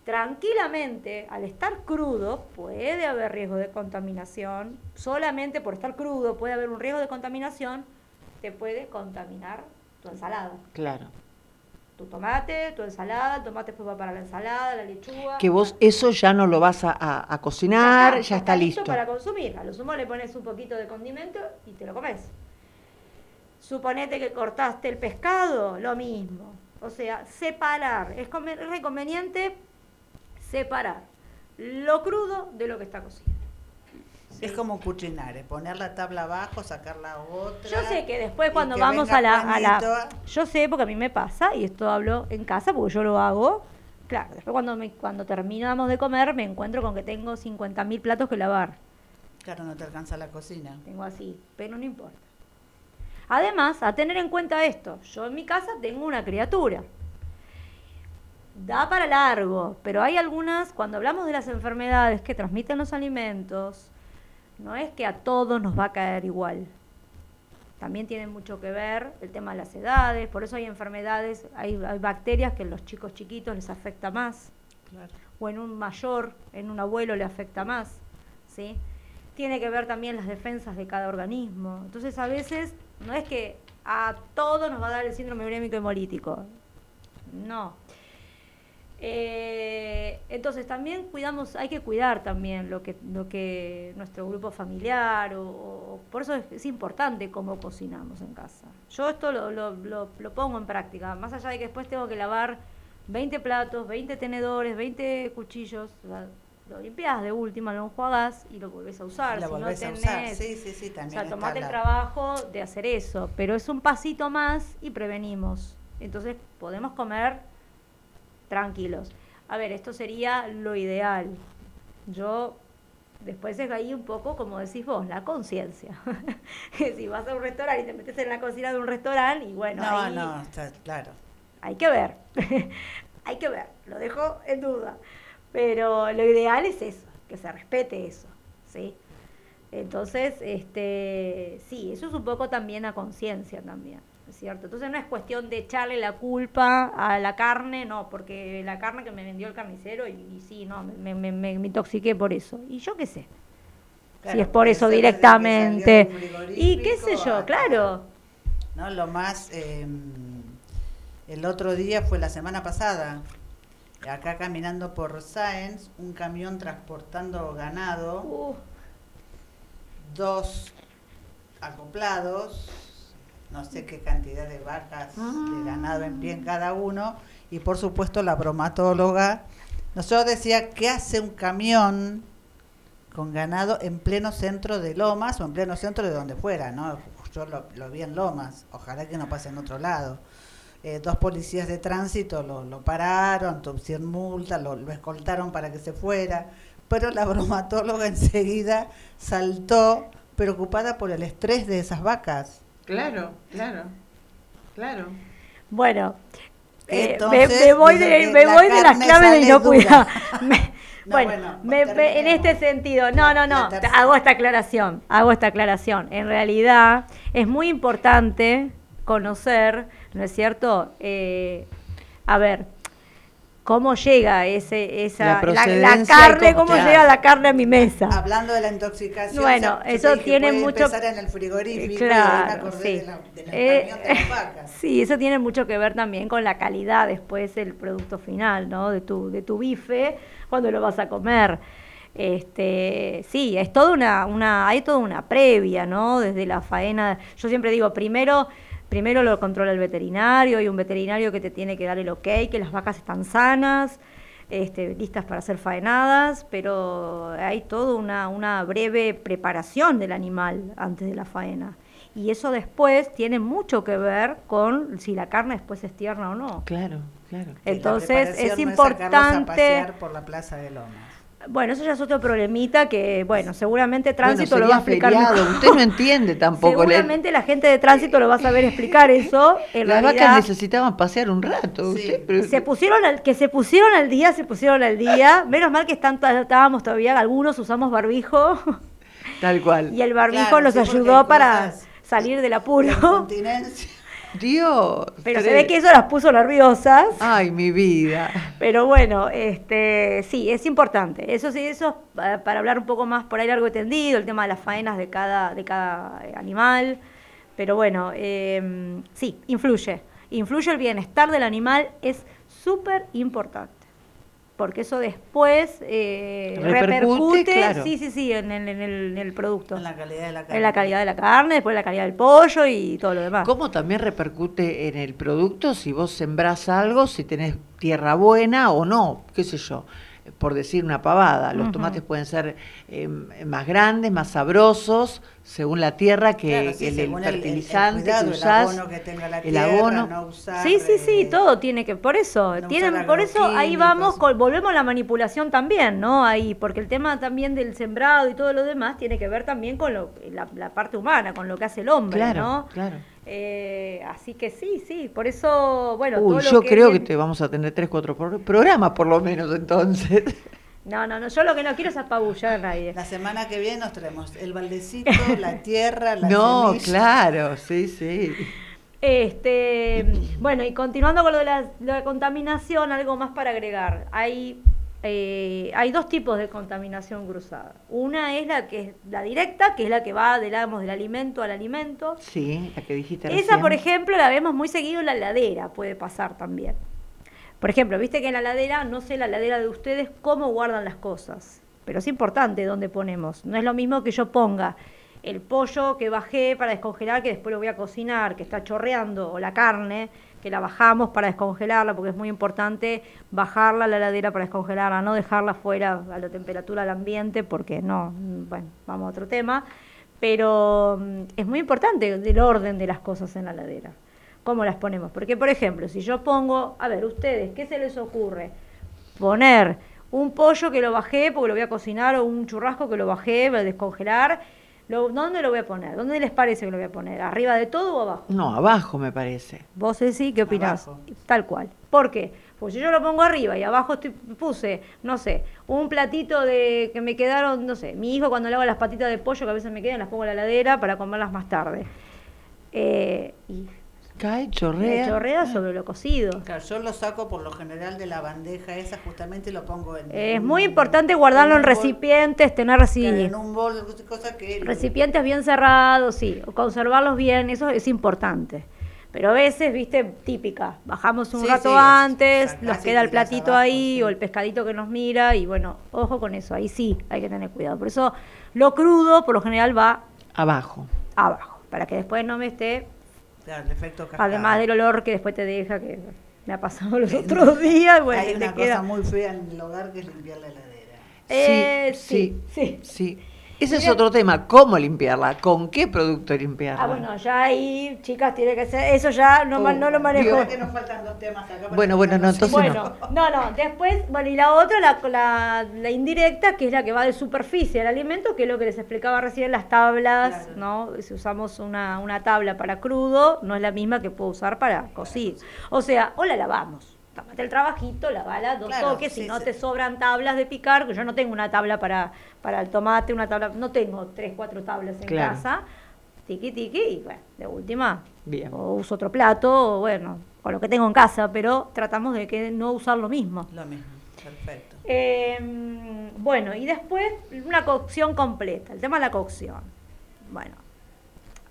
S2: tranquilamente, al estar crudo, puede haber riesgo de contaminación. Solamente por estar crudo puede haber un riesgo de contaminación, te puede contaminar tu ensalada.
S3: Claro.
S2: Tu tomate, tu ensalada, el tomate después va para la ensalada, la lechuga.
S3: Que vos eso ya no lo vas a, a- a cocinar, ya está, listo.
S2: para consumir. A lo sumo le pones un poquito de condimento y te lo comes. Suponete que cortaste el pescado, lo mismo. O sea, separar. Es, es reconveniente separar lo crudo de lo que está cocido.
S1: Es como cucinar, es poner la tabla abajo, sacar la otra.
S2: Yo sé que después cuando
S1: que
S2: vamos a la, a la-
S1: Juanito.
S2: Yo sé porque a mí me pasa, y esto hablo en casa porque yo lo hago. Claro, después cuando, me, cuando terminamos de comer me encuentro con que tengo 50.000 platos que lavar.
S1: Claro, no te alcanza la cocina.
S2: Tengo así, pero no importa. Además, a tener en cuenta esto, yo en mi casa tengo una criatura. Da para largo, pero hay algunas, cuando hablamos de las enfermedades que transmiten los alimentos, no es que a todos nos va a caer igual. También tiene mucho que ver el tema de las edades, por eso hay enfermedades, hay, hay bacterias que en los chicos chiquitos les afecta más
S1: Claro.
S2: o en un mayor, en un abuelo le afecta más, ¿sí? Tiene que ver también las defensas de cada organismo. Entonces, a veces no es que a todos nos va a dar el síndrome urémico hemolítico. No. Eh, entonces, también cuidamos, hay que cuidar también lo que, lo que nuestro grupo familiar, o, por eso es, importante cómo cocinamos en casa. Yo esto lo, lo, lo- lo pongo en práctica, más allá de que después tengo que lavar 20 platos, 20 tenedores, 20 cuchillos, lo limpias de última, lo enjuagas y lo volvés a usar.
S1: La
S2: si no
S1: volvés a
S2: tenés,
S1: usar. Sí, sí, sí,
S2: o
S1: también.
S2: sea,
S1: está
S2: tomate el trabajo de hacer eso, pero es un pasito más y prevenimos. Entonces podemos comer tranquilos. A ver, esto sería lo ideal. Yo, después es ahí un poco, como decís vos, la conciencia. Que si vas a un restaurante y te metes en la cocina de un restaurante, y bueno,
S1: No,
S2: ahí
S1: no, está claro.
S2: hay que ver. hay que ver, lo dejo en duda. Pero lo ideal es eso, que se respete eso, ¿sí? Entonces, este, sí, eso es un poco también a conciencia también, ¿es cierto? Entonces no es cuestión de echarle la culpa a la carne, no, porque la carne que me vendió el carnicero y, y sí, no, me, me, me, me intoxiqué por eso. Y yo qué sé,
S1: Claro,
S2: si es por eso directamente. Y qué sé yo, claro.
S1: ¿no? Lo más, eh, el otro día fue la semana pasada, acá caminando por Sáenz, un camión transportando ganado,
S2: Uh,
S1: dos acoplados, no sé qué cantidad de vacas de ganado en pie en cada uno, y por supuesto la bromatóloga. Nosotros decía, ¿qué hace un camión con ganado en pleno centro de Lomas o en pleno centro de donde fuera? ¿no? Yo lo, lo vi en Lomas, ojalá que no pase en otro lado. Eh, dos policías de tránsito lo, lo pararon, pusieron multa, lo, lo escoltaron para que se fuera, pero la bromatóloga enseguida saltó preocupada por el estrés de esas vacas.
S3: Claro, claro, claro.
S2: Bueno, eh, me, voy de, me
S1: la
S2: voy de las claves de
S1: sale
S2: inocuidad.
S1: dura.
S2: Me-
S1: No,
S2: bueno,
S1: bueno,
S2: me- en este sentido, no, no, no, hago esta aclaración, hago esta aclaración. En realidad es muy importante conocer, ¿no es cierto? Eh, a ver, cómo llega ese, esa,
S3: La
S2: la, carne,
S3: cómo-
S2: cómo
S3: claro.
S2: llega la carne a mi mesa.
S1: Hablando de la intoxicación,
S2: Bueno,
S1: o sea, yo
S2: eso tiene
S1: puede
S2: mucho-
S1: empezar en el frigorífico, me
S2: Claro, sí.
S1: de la, del
S2: Eh,
S1: de vacas.
S2: sí, eso tiene mucho que ver también con la calidad después del producto final, ¿no? De tu, de tu bife cuando lo vas a comer. Este, sí, es toda una, una, hay toda una previa, ¿no? Desde la faena. Yo siempre digo, primero, primero lo controla el veterinario, hay un veterinario que te tiene que dar el ok, que las vacas están sanas, este, listas para ser faenadas, pero hay toda una, una breve preparación del animal antes de la faena. Y eso después tiene mucho que ver con si la carne después es tierna o no.
S3: Claro, claro.
S2: Entonces es
S1: no
S2: importante.
S1: pasear por la Plaza de Lomas.
S2: Bueno, eso ya es otro problemita que, bueno, seguramente tránsito
S3: Bueno,
S2: lo va a explicar
S3: feriado. Usted no entiende tampoco.
S2: Seguramente la gente de tránsito lo va a saber explicar eso. En
S3: Las
S2: realidad,
S3: vacas necesitaban pasear un rato.
S1: Sí.
S2: se pusieron al, que se pusieron al día, se pusieron al día. Menos mal que están, estábamos todavía, algunos usamos barbijo
S3: Tal cual.
S2: y el barbijo
S1: Claro,
S2: nos ayudó para... salir del apuro.
S1: Incontinencia.
S3: Dios.
S2: Pero se ve que eso las puso nerviosas.
S3: Ay, mi vida.
S2: Pero bueno, este, sí, es importante. Eso sí, eso eh, para hablar un poco más por ahí largo y tendido, el tema de las faenas de cada, de cada eh, animal. Pero bueno, eh, sí, influye. Influye el bienestar del animal, es súper importante. Porque eso después eh,
S3: Repercute,
S2: repercute,
S3: claro.
S2: sí, sí, sí, en el, en el- en el producto.
S1: En la calidad de la carne.
S2: En la calidad de la carne, después la calidad del pollo y todo lo demás.
S3: ¿Cómo también repercute en el producto si vos sembrás algo, si tenés tierra buena o no? ¿Qué sé yo? Por decir una pavada, los tomates pueden ser eh, más grandes, más sabrosos, según la tierra que,
S1: Claro,
S3: que
S1: sí,
S3: el,
S1: según el- el- el
S3: fertilizante
S1: cuidado,
S3: que
S1: el
S3: usás.
S1: abono que tenga la
S3: el
S1: tierra,
S3: abono.
S1: no usar,
S2: Sí, sí, sí,
S1: eh,
S2: todo tiene que, por eso,
S1: no
S2: tienen, por eso ahí vamos, con- volvemos a la manipulación también, ¿no? Ahí, porque el tema también del sembrado y todo lo demás tiene que ver también con lo, la, la parte humana, con lo que hace el hombre,
S3: Claro,
S2: ¿no?
S3: claro.
S2: Eh, así que sí, sí, por eso, bueno,
S3: Uy,
S2: todo lo
S3: yo creo que te vamos a tener tres, cuatro pro- programas por lo menos entonces.
S2: No, no, no, yo lo que no quiero es apabullar a nadie.
S1: La semana que viene nos traemos el baldecito, la tierra, la
S3: no,
S1: semilla.
S3: claro, sí, sí.
S2: Este, bueno, y continuando con lo de la, la contaminación, algo más para agregar. Hay, eh, hay dos tipos de contaminación cruzada. Una es la que es la directa, que es la que va digamos, del alimento al alimento.
S3: Sí, la que dijiste
S2: Esa,
S3: recién.
S2: por ejemplo, la vemos muy seguido en la heladera, puede pasar también. Por ejemplo, viste que en la heladera, no sé la heladera de ustedes cómo guardan las cosas, pero es importante dónde ponemos. No es lo mismo que yo ponga el pollo que bajé para descongelar, que después lo voy a cocinar, que está chorreando, o la carne, que la bajamos para descongelarla, porque es muy importante bajarla a la heladera para descongelarla, no dejarla fuera a la temperatura del ambiente, porque no, bueno, vamos a otro tema. Pero mm, es muy importante el orden de las cosas en la heladera. ¿Cómo las ponemos? Porque, por ejemplo, si yo pongo, a ver, ustedes, ¿qué se les ocurre? Poner un pollo que lo bajé porque lo voy a cocinar o un churrasco que lo bajé, voy a descongelar. Lo- ¿Dónde lo voy a poner? ¿Dónde les parece que lo voy a poner? ¿Arriba de todo o abajo?
S3: No, abajo me parece.
S2: Vos, sí, ¿qué opinás?
S1: Abajo.
S2: Tal cual. ¿Por qué? Pues si yo lo pongo arriba y abajo estoy- puse, no sé, un platito de que me quedaron, no sé, mi hijo cuando le hago las patitas de pollo que a veces me quedan, las pongo en la heladera para comerlas más tarde. Eh, y
S3: Cae, chorrea.
S2: chorrea sobre lo cocido.
S1: Claro, yo lo saco por lo general de la bandeja esa justamente y lo pongo en...
S2: Es
S1: un-
S2: muy importante guardarlo en
S1: bol-
S2: recipientes, tener
S1: claro,
S2: reci-
S1: en un bol, cosa que...
S2: recipientes bien cerrados, sí, conservarlos bien, eso es importante. Pero a veces, viste, típica, bajamos un
S1: Sí,
S2: rato
S1: sí,
S2: antes,
S1: sacás
S2: nos queda el platito
S1: abajo,
S2: ahí
S1: sí.
S2: o el pescadito que nos mira y bueno, ojo con eso, ahí sí hay que tener cuidado. Por eso lo crudo por lo general va
S3: Abajo.
S2: abajo, para que después no me esté,
S1: Claro, el efecto cascada.
S2: además del olor que después te deja, que me ha pasado los otros días, bueno,
S1: Hay
S2: te
S1: una
S2: queda...
S1: cosa muy fea en el hogar que es limpiar la heladera.
S2: Eh,
S3: sí,
S2: sí, sí.
S3: sí. Ese es otro tema, cómo limpiarla, con qué producto limpiarla.
S2: Ah, bueno, ya ahí, chicas, tiene que ser, eso ya no,
S3: Oh,
S2: no lo manejo.
S1: Digo que nos faltan dos temas acá.
S3: Bueno, bueno, no, entonces.
S2: Bueno, no, no, después, bueno, y la otra, la, la, la indirecta, que es la que va de superficie al alimento, que es lo que les explicaba recién, las tablas,
S1: Claro.
S2: ¿no? Si usamos una, una tabla para crudo, no es la misma que puedo usar para cocido. O sea, o la lavamos. Tómate el trabajito, lavala dos
S1: Claro,
S2: toques, si no
S1: sí.
S2: te sobran tablas de picar, que yo no tengo una tabla para, para el tomate, una tabla, no tengo tres, cuatro tablas en
S3: Claro.
S2: casa, tiqui tiqui, y bueno, de última,
S3: Bien.
S2: o uso otro plato, o bueno, con lo que tengo en casa, pero tratamos de que no usar lo mismo.
S1: Lo mismo, perfecto.
S2: Eh, bueno, y después una cocción completa, el tema de la cocción. Bueno,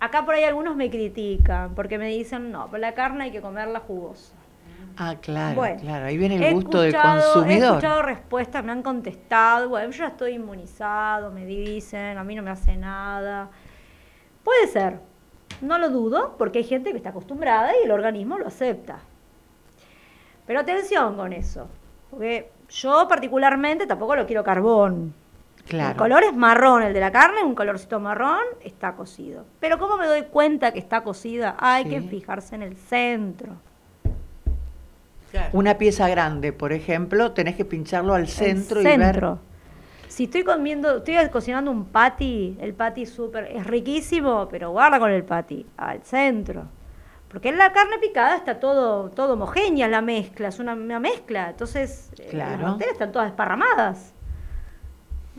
S2: acá por ahí algunos me critican porque me dicen, no, pero la carne hay que comerla jugosa.
S3: Ah, claro,
S2: Bueno,
S3: claro. Ahí viene
S2: He
S3: el gusto del
S2: escuchado- He
S3: consumidor.
S2: escuchado respuestas, me han contestado, bueno, yo ya estoy inmunizado, me dicen, a mí no me hace nada. Puede ser, no lo dudo, porque hay gente que está acostumbrada y el organismo lo acepta. Pero atención con eso, porque yo particularmente tampoco lo quiero carbón. El
S3: Claro.
S2: color es marrón, el de la carne, un colorcito marrón, está cocido. Pero ¿cómo me doy cuenta que está cocida? Hay
S3: Sí.
S2: que fijarse en el centro.
S1: Claro.
S3: Una pieza grande, por ejemplo, tenés que pincharlo al centro,
S2: El
S3: y ver.
S2: centro. Si estoy comiendo, estoy cocinando un patty, el patty súper, es riquísimo, pero guarda con el patty, al centro. Porque en la carne picada está todo, todo homogénea la mezcla, es una, una mezcla. Entonces, eh,
S3: Claro.
S2: las bacterias están todas desparramadas.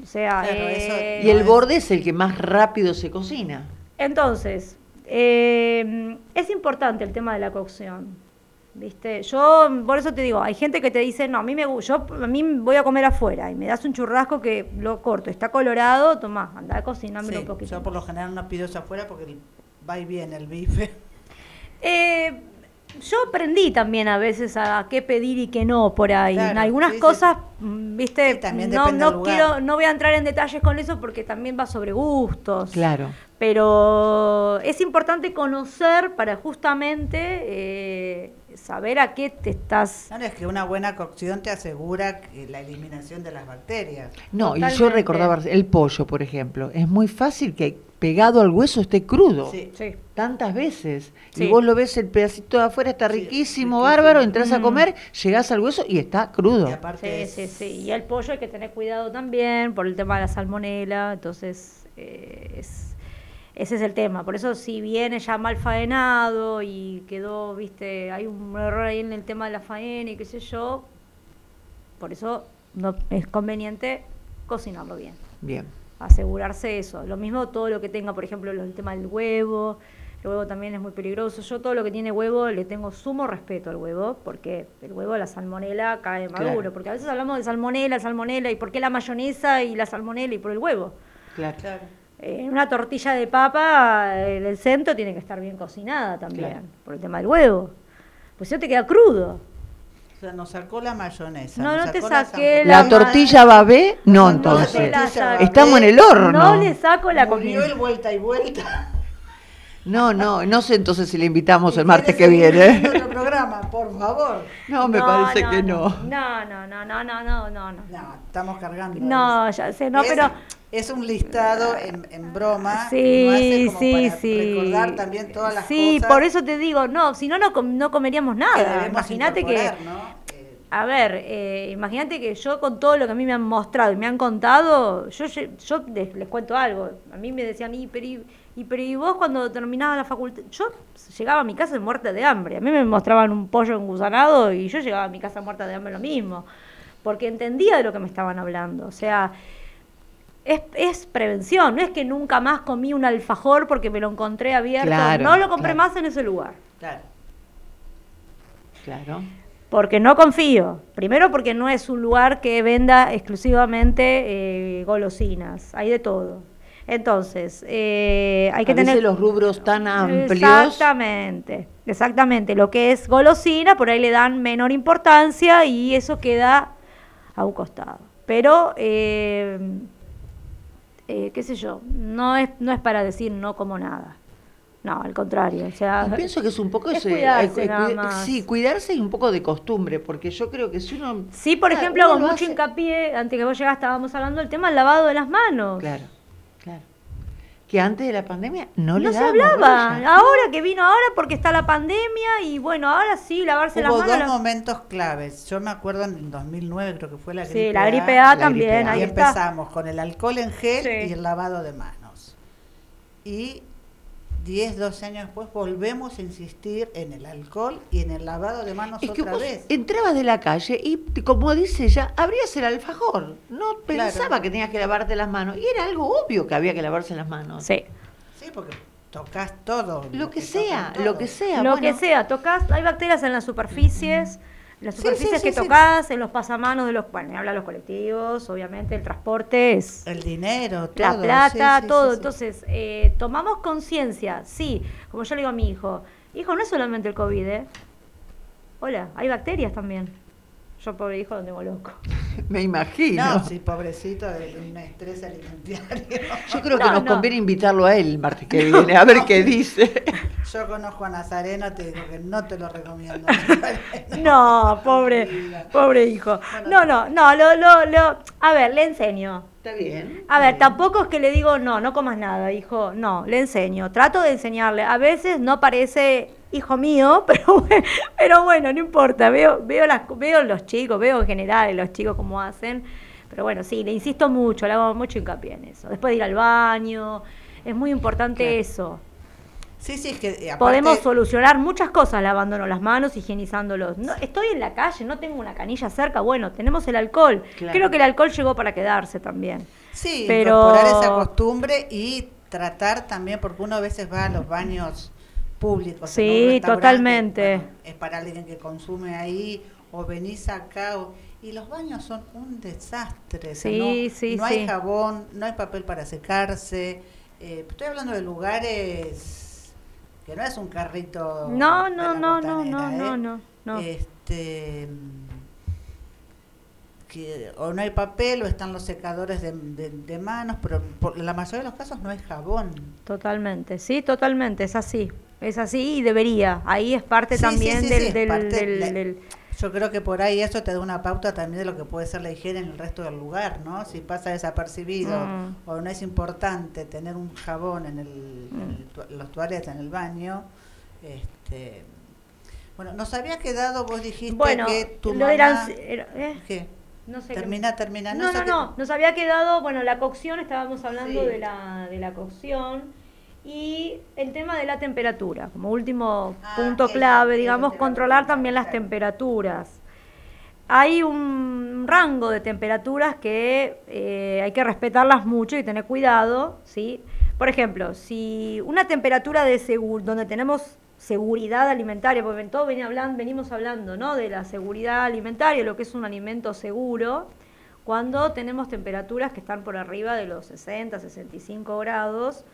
S2: O sea,
S1: Claro, eso-
S2: eh,
S3: Y el borde es el que más rápido se cocina.
S2: entonces, Eh, es importante el tema de la cocción. ¿Viste? Yo, por eso te digo, hay gente que te dice, no, a mí me yo a mí voy a comer afuera y me das un churrasco que lo corto, está colorado, tomá, anda a cocinármelo un poquito.
S1: Yo por lo general no pido eso afuera porque va y viene el bife.
S2: Eh, yo aprendí también a veces a qué pedir y qué no por ahí. en algunas cosas, mm, viste, no, no quiero, no voy a entrar en detalles con eso porque también va sobre gustos.
S3: Claro.
S2: Pero es importante conocer para justamente eh, saber a qué te estás.
S1: No, es que una buena cocción te asegura la eliminación de las bacterias.
S3: No, y yo recordaba el pollo, por ejemplo. Es muy fácil que pegado al hueso esté crudo. Sí. Tantas veces. Y vos lo ves, el pedacito de afuera está riquísimo, bárbaro, entras a mm. comer, llegás al hueso y está crudo.
S2: sí, sí, sí. Y el pollo hay que tener cuidado también por el tema de la salmonela. Entonces, eh, es ese es el tema. Por eso si viene ya mal faenado y quedó, viste, hay un error ahí en el tema de la faena y qué sé yo, por eso no es conveniente cocinarlo bien.
S3: Bien.
S2: Asegurarse eso. Lo mismo todo lo que tenga, por ejemplo, el tema del huevo. El huevo también es muy peligroso. Yo todo lo que tiene huevo le tengo sumo respeto al huevo, porque el huevo, la salmonela cae maduro. Porque a veces hablamos de salmonela, salmonela, y por qué la mayonesa y la salmonela y por el huevo.
S3: Claro. claro
S2: en una tortilla de papa, en el centro tiene que estar bien cocinada también, por el tema del huevo. Pues eso te queda crudo.
S1: O sea, nos sacó la mayonesa.
S2: No, no te saqué
S3: la, la tortilla babé, no, entonces. Estamos en el horno.
S2: No le saco la
S1: comida. el vuelta y vuelta.
S3: No, no, no sé entonces si le invitamos el martes que viene.
S1: otro programa, por favor.
S3: No, me parece que
S2: no. No, no, no, no, no, no, no. No,
S1: estamos cargando.
S2: No, ya sé, no, pero
S1: es un listado en, en broma.
S2: Sí, sí,
S1: para sí. Recordar también todas las
S2: sí, cosas. Sí, por eso te digo, no, si no, no comeríamos nada. Imagínate que. A ver, eh, imagínate que yo con todo lo que a mí me han mostrado y me han contado, yo, yo les, cuento algo. A mí me decían, y pero, y, pero y vos cuando terminaba la facultad, yo llegaba a mi casa muerta de hambre. A mí me mostraban un pollo engusanado y yo llegaba a mi casa muerta de hambre lo mismo. Porque entendía de lo que me estaban hablando. O sea, es, es, prevención, no es que nunca más comí un alfajor porque me lo encontré abierto, no lo compré más en ese lugar.
S1: Claro.
S3: Claro.
S2: Porque no confío. Primero porque no es un lugar que venda exclusivamente eh, golosinas, hay de todo. Entonces, eh, hay que tener...
S3: los rubros tan amplios.
S2: Exactamente, exactamente. Lo que es golosina, por ahí le dan menor importancia y eso queda a un costado. Pero... Eh, eh, qué sé yo, no es, no es para decir no como nada. No, al contrario. O sea,
S3: pienso que es un poco
S2: eso. Cuidarse,
S3: Sí, cuidarse y un poco de costumbre, porque yo creo que si uno.
S2: Sí, por ejemplo, con mucho hincapié, antes que vos llegaste, estábamos hablando del tema del lavado de las manos.
S3: Claro que antes de la pandemia no,
S2: no se hablaba. Ahora que vino ahora porque está la pandemia y bueno, ahora sí, lavarse las manos.
S1: Hubo dos momentos claves. Yo me acuerdo en 2009 creo que fue la gripe
S2: Sí, la gripe A, también.
S1: Ahí empezamos con el alcohol en gel y el lavado de manos. Y 10, 12 años después volvemos a insistir en el alcohol y en el lavado de manos otra vez.
S3: Entrabas de la calle y, como dice ella, abrías el alfajor. No pensaba que tenías que lavarte las manos. Y era algo obvio que había que lavarse las manos.
S2: Sí.
S1: Sí, porque tocas todo.
S3: Lo que, sea, lo que sea.
S2: Lo que sea, tocas, hay bacterias en las superficies las superficies que tocas, en los pasamanos de los, bueno, habla los colectivos, obviamente el transporte es...
S1: El dinero,
S2: todo. La plata, todo. Entonces, eh, tomamos conciencia, sí, como yo le digo a mi hijo, hijo, no es solamente el COVID, ¿eh? Hola, hay bacterias también. Yo, pobre hijo, donde loco.
S3: Me imagino.
S1: No, sí, pobrecito, de un estrés alimentario.
S3: Yo creo que nos conviene invitarlo a él el martes que viene, a ver qué dice.
S1: Yo conozco a Nazareno, te digo que no te lo recomiendo.
S2: no, pobre, pobre hijo. No, no, no, lo, lo, lo, a ver, le enseño.
S3: Está bien.
S2: A ver, tampoco es que le digo, no, no comas nada, hijo. No, le enseño. Trato de enseñarle. A veces no parece hijo mío, pero, pero bueno, no importa. Veo, veo, las, veo los chicos, veo en general los chicos cómo hacen. Pero bueno, sí, le insisto mucho, le hago mucho hincapié en eso. Después de ir al baño, es muy importante eso.
S1: Sí, sí, es que
S2: eh, podemos solucionar muchas cosas lavándonos las manos, higienizándolos. No, estoy en la calle, no tengo una canilla cerca. Bueno, tenemos el alcohol. Creo que el alcohol llegó para quedarse también.
S1: Sí, pero... incorporar esa costumbre y tratar también, porque uno a veces va a los baños públicos.
S2: Sí,
S1: en un restaurante,
S2: totalmente.
S1: bueno, es para alguien que consume ahí, o venís acá, o- y los baños son un desastre. o sea,
S2: Sí,
S1: no,
S2: sí,
S1: no
S2: sí.
S1: hay jabón, no hay papel para secarse. eh, estoy hablando de lugares que no es un carrito.
S2: No, no, no, no, no,
S1: ¿eh?
S2: no, no.
S1: Este, que o no hay papel o están los secadores de, de- de manos, pero por la mayoría de los casos no hay jabón.
S2: Totalmente, sí, totalmente, es así. Es así y debería. Ahí es parte
S1: Sí,
S2: también
S1: sí, sí,
S2: del,
S1: sí, es
S2: del-
S1: parte
S2: del-
S1: de-
S2: del-
S1: Yo creo que por ahí eso te da una pauta también de lo que puede ser la higiene en el resto del lugar, ¿no? Si pasa desapercibido
S2: Mm.
S1: o no es importante tener un jabón en, el, en el tu- los toaletes en el baño, este, bueno, nos había quedado, vos dijiste
S2: Bueno,
S1: que tu mamá...
S2: eran- era- ¿eh?
S1: ¿Qué?
S2: No sé
S1: Termina, termina.
S2: No, no, no, nos había quedado, bueno, la cocción, estábamos hablando
S1: Sí.
S2: de, la, de la cocción y el tema de la temperatura, como último
S1: Ah,
S2: punto clave, digamos, controlar también las temperaturas. Hay un rango de temperaturas que eh, hay que respetarlas mucho y tener cuidado, ¿sí? Por ejemplo, si una temperatura de segur donde tenemos seguridad alimentaria, porque en todo venía hablan- venimos hablando, ¿no? De la seguridad alimentaria, lo que es un alimento seguro, cuando tenemos temperaturas que están por arriba de los 60, 65 grados,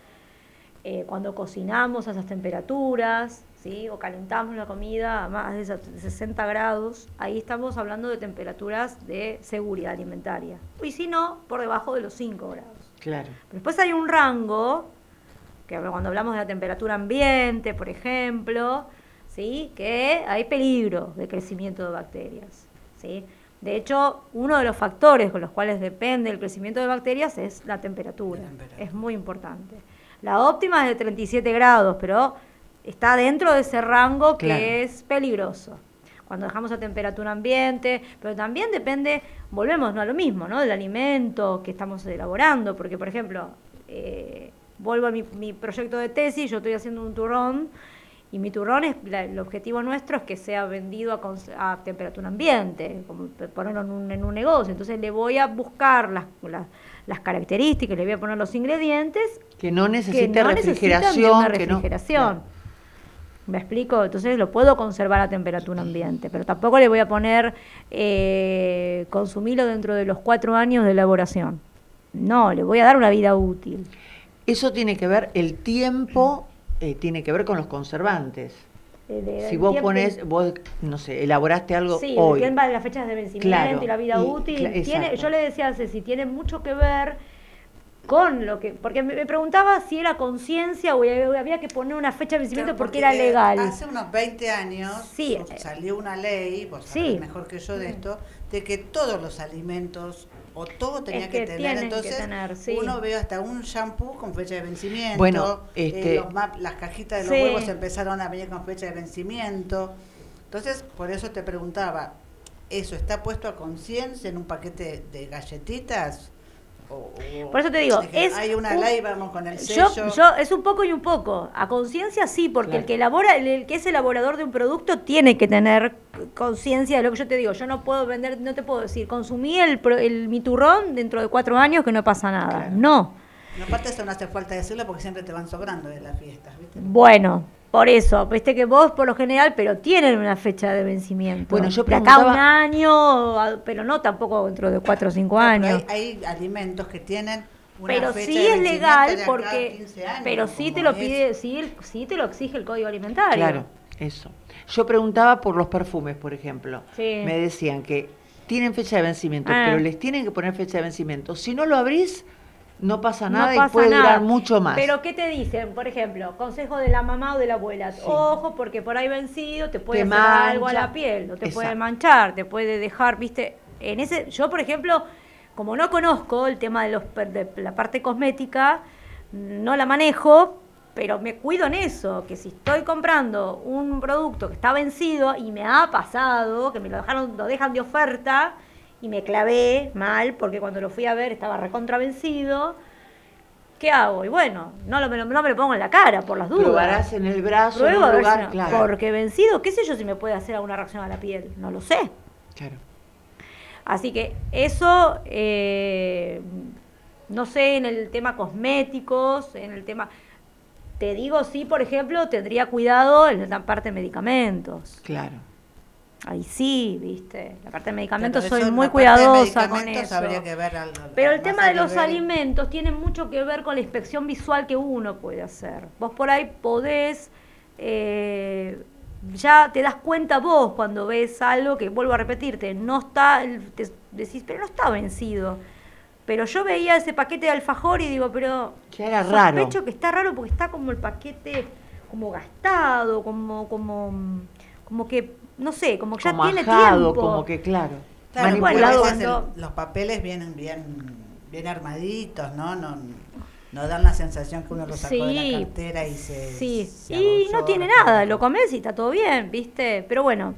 S2: eh, cuando cocinamos a esas temperaturas, ¿sí? o calentamos la comida a más de esas- de 60 grados, ahí estamos hablando de temperaturas de seguridad alimentaria. Y si no, por debajo de los 5 grados.
S3: Claro.
S2: Pero después hay un rango, que cuando hablamos de la temperatura ambiente, por ejemplo, ¿sí? que hay peligro de crecimiento de bacterias. ¿sí? De hecho, uno de los factores con los cuales depende el crecimiento de bacterias es la temperatura.
S1: La temperatura.
S2: Es muy importante. La óptima es de 37 grados, pero está dentro de ese rango que
S3: Claro.
S2: es peligroso. Cuando dejamos a temperatura ambiente, pero también depende, volvemos ¿no? a lo mismo, ¿no? Del alimento que estamos elaborando, porque por ejemplo, eh, vuelvo a mi, mi proyecto de tesis, yo estoy haciendo un turrón y mi turrón es, la- el objetivo nuestro es que sea vendido a, a temperatura ambiente, como ponerlo en un, en un negocio. Entonces le voy a buscar las, las, las características, le voy a poner los ingredientes
S3: Que no
S2: que
S3: necesite
S2: no necesitan de
S3: refrigeración.
S2: una
S3: que no-
S2: refrigeración. ¿Me explico? Entonces lo puedo conservar a temperatura ambiente, pero tampoco le voy a poner eh, consumirlo dentro de los cuatro años de elaboración. No, le voy a dar una vida útil.
S3: Eso tiene que ver, el tiempo eh, tiene que ver con los conservantes.
S2: Eh, de-
S3: Si vos
S2: tiempo-
S3: pones, vos, no sé, elaboraste algo
S2: Sí,
S3: hoy.
S2: el tema de las fechas de vencimiento
S3: Claro,
S2: y la vida
S3: y-
S2: útil. tiene, yo le decía a Ceci, tiene mucho que ver con lo que. Porque me, me preguntaba si era conciencia o había que poner una fecha de vencimiento
S1: Claro,
S2: porque, era legal.
S1: Hace unos 20 años
S2: Sí,
S1: su-
S2: eh,
S1: salió una ley, vos
S2: sí.
S1: sabés mejor que yo de esto, de que todos los alimentos o todo tenía
S2: Es
S1: que,
S2: que
S1: tener.
S2: que
S1: Entonces,
S2: tener, sí.
S1: uno ve hasta un shampoo con fecha de vencimiento.
S3: Bueno,
S1: eh,
S3: este-
S1: los map- las cajitas de los
S2: Sí.
S1: huevos empezaron a venir con fecha de vencimiento. Entonces, por eso te preguntaba, ¿eso está puesto a conciencia en un paquete de galletitas? O- o-
S2: Por eso te digo, es
S1: hay una
S2: un-
S1: ley, vamos con el sello.
S2: yo, es un poco y un poco. A conciencia sí, porque
S3: Claro.
S2: el que elabora, el, que es elaborador de un producto tiene que tener conciencia de lo que yo te digo. Yo no puedo vender, no te puedo decir, consumí el, el mi turrón dentro de cuatro años que no pasa nada.
S3: Claro.
S2: No.
S1: No, aparte eso no hace falta decirlo porque siempre te van sobrando de las fiestas, ¿viste?
S2: Bueno, por eso, viste que vos por lo general, pero tienen una fecha de vencimiento.
S3: Bueno, yo
S2: de acá un
S3: preguntaba-
S2: año, pero no tampoco dentro de cuatro o cinco
S1: No,
S2: años.
S1: Hay, hay alimentos que tienen una
S2: pero
S1: fecha
S2: sí
S1: de
S2: es
S1: vencimiento
S2: legal
S1: de
S2: porque
S1: 15 años,
S2: pero sí te lo
S1: es.
S2: pide sí, el- sí te lo exige el código alimentario
S3: Claro, eso. Yo preguntaba por los perfumes, por ejemplo.
S2: Sí.
S3: Me decían que tienen fecha de vencimiento,
S2: Ah.
S3: pero les tienen que poner fecha de vencimiento. Si no lo abrís, no pasa
S2: No
S3: nada
S2: pasa
S3: y puede
S2: nada.
S3: durar mucho más.
S2: Pero ¿qué te dicen? Por ejemplo, consejo de la mamá o de la abuela.
S3: Sí.
S2: Ojo, porque por ahí vencido te puede
S3: Te
S2: hacer algo a la piel, o te puede manchar, te puede dejar, viste. En ese, yo por ejemplo, como no conozco el tema de los de la parte cosmética, no la manejo, pero me cuido en eso, que si estoy comprando un producto que está vencido y me ha pasado, que me lo dejaron, lo dejan de oferta y me clavé mal porque cuando lo fui a ver estaba recontra vencido. ¿Qué hago? Y bueno, no, lo, me lo- no me lo pongo en la cara por las dudas.
S3: Probarás en el brazo, en
S2: Pruebo a
S3: un
S2: ver
S3: lugar,
S2: si no-
S3: claro.
S2: Porque vencido, qué sé yo si me puede hacer alguna reacción a la piel, no lo sé.
S3: Claro.
S2: Así que eso, eh, no sé, en el tema cosméticos, en el tema... Te digo, sí, por ejemplo, tendría cuidado en la parte de medicamentos.
S3: Claro.
S2: Ahí sí, viste. La parte de medicamentos soy muy cuidadosa con eso.
S1: habría que ver algo-
S2: Pero el tema
S1: a
S2: de los
S1: nivel-
S2: alimentos tiene mucho que ver con la inspección visual que uno puede hacer. Vos por ahí podés, eh, ya te das cuenta vos cuando ves algo que, vuelvo a repetirte, no está, te decís, pero no está vencido. Pero yo veía ese paquete de alfajor y digo, pero
S3: Ya era raro.
S2: sospecho que está raro porque está como el paquete como gastado, como, como, como que, no sé, como que ya
S3: como
S2: tiene
S3: ajado,
S2: tiempo.
S3: como que claro.
S1: Claro,
S2: Manipulado.
S1: veces el- los papeles vienen bien, bien armaditos, ¿no? No, no dan la sensación que uno lo sacó de
S2: Sí,
S1: la cartera y se.
S2: Sí,
S1: se
S2: y no tiene nada, lo comes y está todo bien, ¿viste? Pero bueno,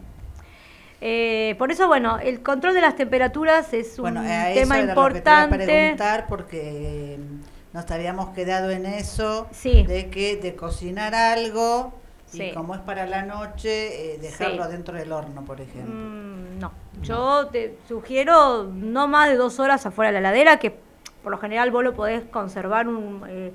S2: eh, por eso, bueno, el control de las temperaturas es un
S1: Bueno, a
S2: tema
S1: eso era lo que te iba a
S2: importante.
S1: preguntar porque mm, nos habíamos quedado en eso
S2: Sí.
S1: de que de cocinar algo
S2: Sí.
S1: y como es para la noche eh, dejarlo
S2: Sí.
S1: dentro del horno, por ejemplo.
S2: Mm, no, yo te sugiero no más de dos horas afuera de la heladera, que por lo general vos lo podés conservar un, eh,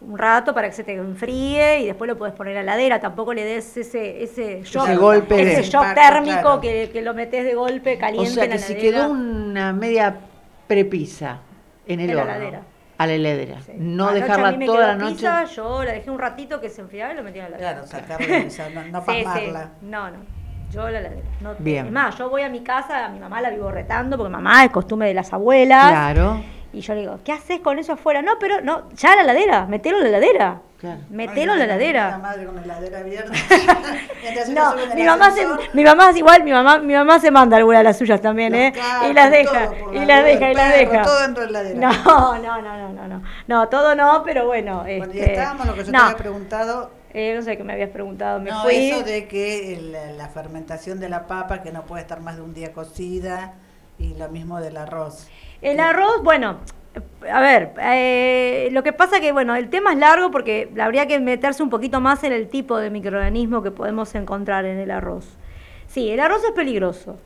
S2: un rato para que se te enfríe y después lo podés poner a la heladera. Tampoco le des ese, ese shock,
S3: Ese golpe de-
S2: ese shock
S1: impacto,
S2: térmico
S1: claro.
S2: que, que lo metés de golpe
S3: O
S2: caliente
S3: sea
S2: en la
S3: que si quedó una media prepisa en el
S2: En la
S3: horno,
S2: heladera.
S3: A la heladera,
S2: Sí.
S3: no
S2: Anoche
S3: dejarla
S2: mí me
S3: toda la noche.
S2: pizza, yo la dejé un ratito que se enfriara y lo metí en la heladera.
S1: Claro, sacarla, o sea, no, no
S2: Sí. No, no. Yo la heladera. No,
S3: Bien.
S2: Es más, yo voy a mi casa, a mi mamá la vivo retando, porque mamá es costumbre de las abuelas.
S3: Claro,
S2: Y yo le digo, ¿qué haces con eso afuera? No, pero no, ya a la heladera, metelo en la heladera.
S3: claro.
S2: Metelo
S1: Ay,
S2: en la
S1: La
S2: heladera.
S1: madre con la heladera abierta. Mientras uno
S2: No,
S1: sube en el
S2: mi mamá, se, mi mamá es igual, mi mamá, mi mamá se manda alguna de las suyas también,
S1: los
S2: ¿eh?
S1: carros,
S2: Y las deja, y
S1: la
S2: las deja, y las deja.
S1: Todo dentro de la heladera.
S2: No, no, no, no, no, no. No, todo no, pero bueno.
S1: Bueno, y
S2: este,
S1: estábamos lo que yo
S2: no,
S1: te había preguntado.
S2: eh, no sé qué me habías preguntado, me
S1: no,
S2: fui.
S1: eso de que la fermentación de la papa, que no puede estar más de un día cocida, y lo mismo del arroz.
S2: El arroz, bueno, a ver, eh, lo que pasa que, bueno, el tema es largo porque habría que meterse un poquito más en el tipo de microorganismo que podemos encontrar en el arroz. Sí, el arroz es peligroso.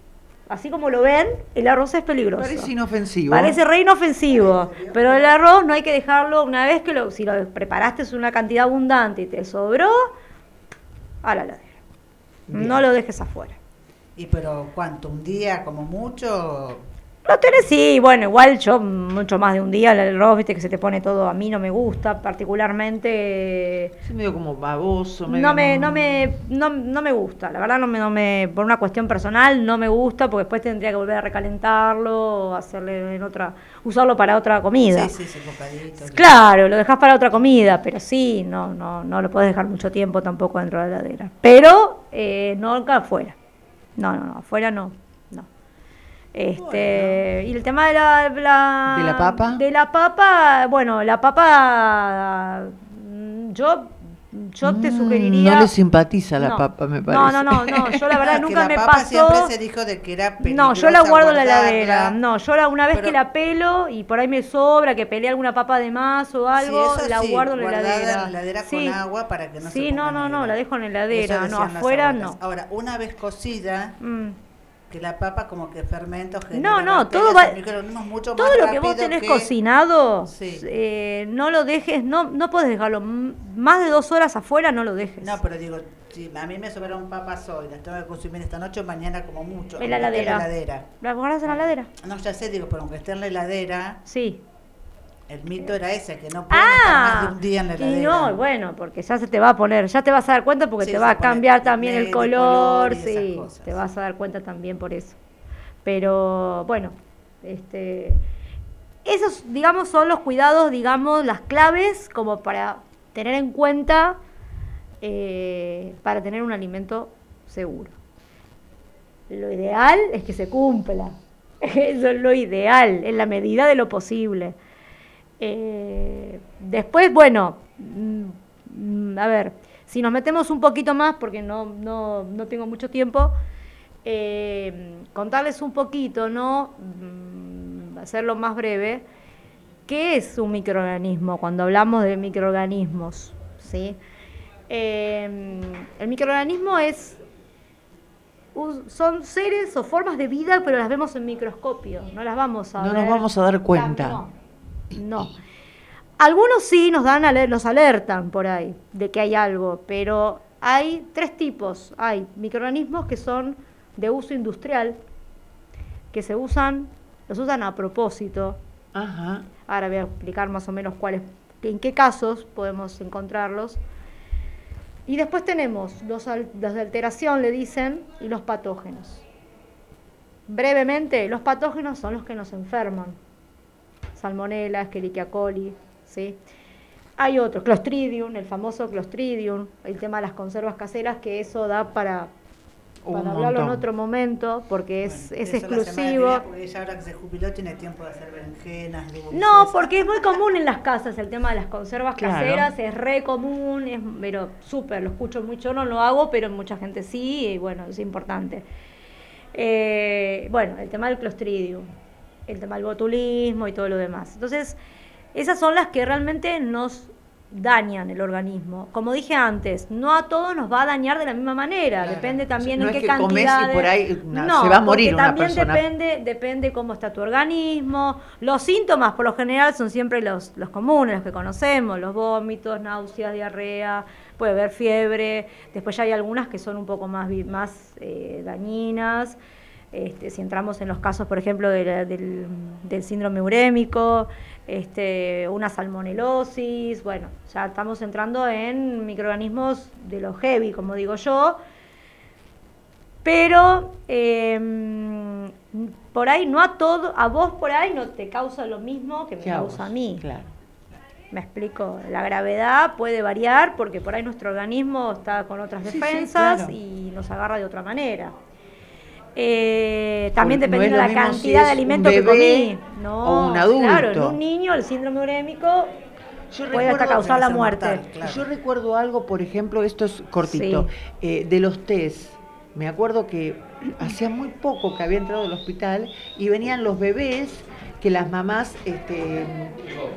S2: Así como lo ven, el arroz es peligroso.
S3: Parece inofensivo.
S2: Parece re inofensivo, pero el arroz no hay que dejarlo una vez que lo, si lo preparaste es una cantidad abundante y te sobró, a la heladera.
S3: Bien.
S2: No lo dejes afuera.
S1: ¿Y pero cuánto? ¿Un día como mucho?
S2: Lo tenés, sí, bueno, igual yo mucho más de un día el arroz, viste que se te pone todo, a mí no me gusta particularmente,
S3: Es medio como baboso. medio
S2: no me, no me, no, no me gusta, la verdad no me, no me, por una cuestión personal no me gusta porque después tendría que volver a recalentarlo, hacerle en otra, usarlo para otra comida.
S1: Sí, sí, sí, bocadito.
S2: Claro, lo dejas para otra comida, pero sí, no, no, no lo puedes dejar mucho tiempo tampoco dentro de la heladera. Pero eh, no acá afuera. No, no, no, afuera no. No. Este, y el tema de la, la
S3: ¿De la papa?
S2: De la papa, bueno, la papa mm, yo yo te
S3: Mm,
S2: sugeriría
S3: No le simpatiza la
S2: No.
S3: papa, me
S2: No,
S3: parece.
S2: no, no, no, yo la verdad nunca
S1: la
S2: me
S1: papa
S2: pasó.
S1: siempre se dijo de que era
S2: No, yo la guardo en la heladera. No, yo la, una vez
S1: Pero-
S2: que la pelo y por ahí me sobra, que peleé alguna papa de más o algo, la
S1: sí,
S2: guardo en la heladera.
S1: en la heladera
S2: sí.
S1: con agua para que no se
S2: Sí, no,
S1: ponga
S2: no, no,
S1: negra.
S2: la dejo en la heladera. No, afuera no.
S1: Ahora, una vez cocida,
S2: Mm.
S1: Que la papa como que fermenta o
S2: No, no, todo va-
S1: o mucho
S2: Todo lo que vos tenés
S1: que-
S2: cocinado,
S1: Sí.
S2: eh, no lo dejes, no, no puedes dejarlo más de dos horas afuera, no lo dejes.
S1: No, pero digo, si a mí me sobraron papas hoy, las tengo que consumir esta noche, mañana como mucho.
S2: En la heladera.
S1: En la heladera.
S2: ¿La guardas en la heladera?
S1: No, ya sé, digo, pero aunque esté en la heladera,
S2: Sí.
S1: El mito era ese, que no pueden estar más de
S2: Ah,
S1: un día en la
S2: y
S1: heladera.
S2: no, bueno, porque ya se te va a poner, ya te vas a dar cuenta porque
S1: Sí,
S2: te va a cambiar también el color,
S1: color y
S2: sí, te vas a dar cuenta también por eso. Pero bueno, este, esos, digamos, son los cuidados, digamos, las claves como para tener en cuenta eh, para tener un alimento seguro. Lo ideal es que se cumpla. Eso es lo ideal, en la medida de lo posible. Eh, después, bueno, mm, mm, a ver, si nos metemos un poquito más, porque no, no, no tengo mucho tiempo, eh, contarles un poquito, ¿no? Mm, hacerlo más breve. ¿Qué es un microorganismo cuando hablamos de microorganismos? ¿sí? Eh, el microorganismo es son seres o formas de vida, pero las vemos en microscopio, no las vamos a
S3: No
S2: ver.
S3: nos vamos a dar cuenta.
S2: No. No. Algunos sí nos dan aler- nos alertan por ahí de que hay algo, pero hay tres tipos. Hay microorganismos que son de uso industrial, que se usan, los usan a propósito.
S3: Ajá.
S2: Ahora voy a explicar más o menos cuáles, en qué casos podemos encontrarlos. Y después tenemos los, al- los de alteración, le dicen, y los patógenos. Brevemente, los patógenos son los que nos enferman. Salmonella, Escherichia coli, ¿sí? Hay otros, Clostridium, el famoso Clostridium, el tema de las conservas caseras, que eso da para, hablarlo en otro momento, porque es,
S1: Bueno, la
S2: exclusivo.
S1: porque ella ahora que se jubiló tiene tiempo de hacer berenjenas.
S2: No, porque es muy común en las casas el tema de las conservas
S3: Claro.
S2: caseras, es re común, es, pero súper, lo escucho mucho, no lo hago, pero mucha gente sí, y bueno, es importante. Eh, bueno, el tema del clostridium, el tema del botulismo y todo lo demás. Entonces, esas son las que realmente nos dañan el organismo. Como dije antes, no a todos nos va a dañar de la misma manera,
S1: Claro.
S2: depende también
S3: No
S2: en
S3: es
S2: qué cantidad.
S3: por ahí, na, se va a morir una
S2: también
S3: persona.
S2: depende, depende cómo está tu organismo. Los síntomas, por lo general, son siempre los, los comunes, los que conocemos, los vómitos, náuseas, diarrea, puede haber fiebre. Después ya hay algunas que son un poco más, más eh, dañinas. Este, si entramos en los casos, por ejemplo, de la- del, del síndrome urémico, este, una salmonelosis, bueno, ya estamos entrando en microorganismos de lo heavy, como digo yo, pero eh, por ahí no a todo, a vos por ahí no te causa lo mismo que me causa a mí.
S3: Claro.
S2: Me explico, la gravedad puede variar porque por ahí nuestro organismo está con otras
S3: Sí, sí,
S2: defensas
S3: claro.
S2: y nos agarra de otra manera. Eh, también
S3: Porque no
S2: dependiendo de la
S3: si
S2: cantidad de
S3: un
S2: alimento que comí. No,
S3: o un adulto.
S2: Claro, en un niño el síndrome urémico
S3: Yo
S2: puede hasta causar la muerte.
S1: mortal, claro.
S3: Yo recuerdo algo, por ejemplo, esto es cortito, eh, de los test. Me acuerdo que hacía muy poco que había entrado al hospital y venían los bebés que las mamás este,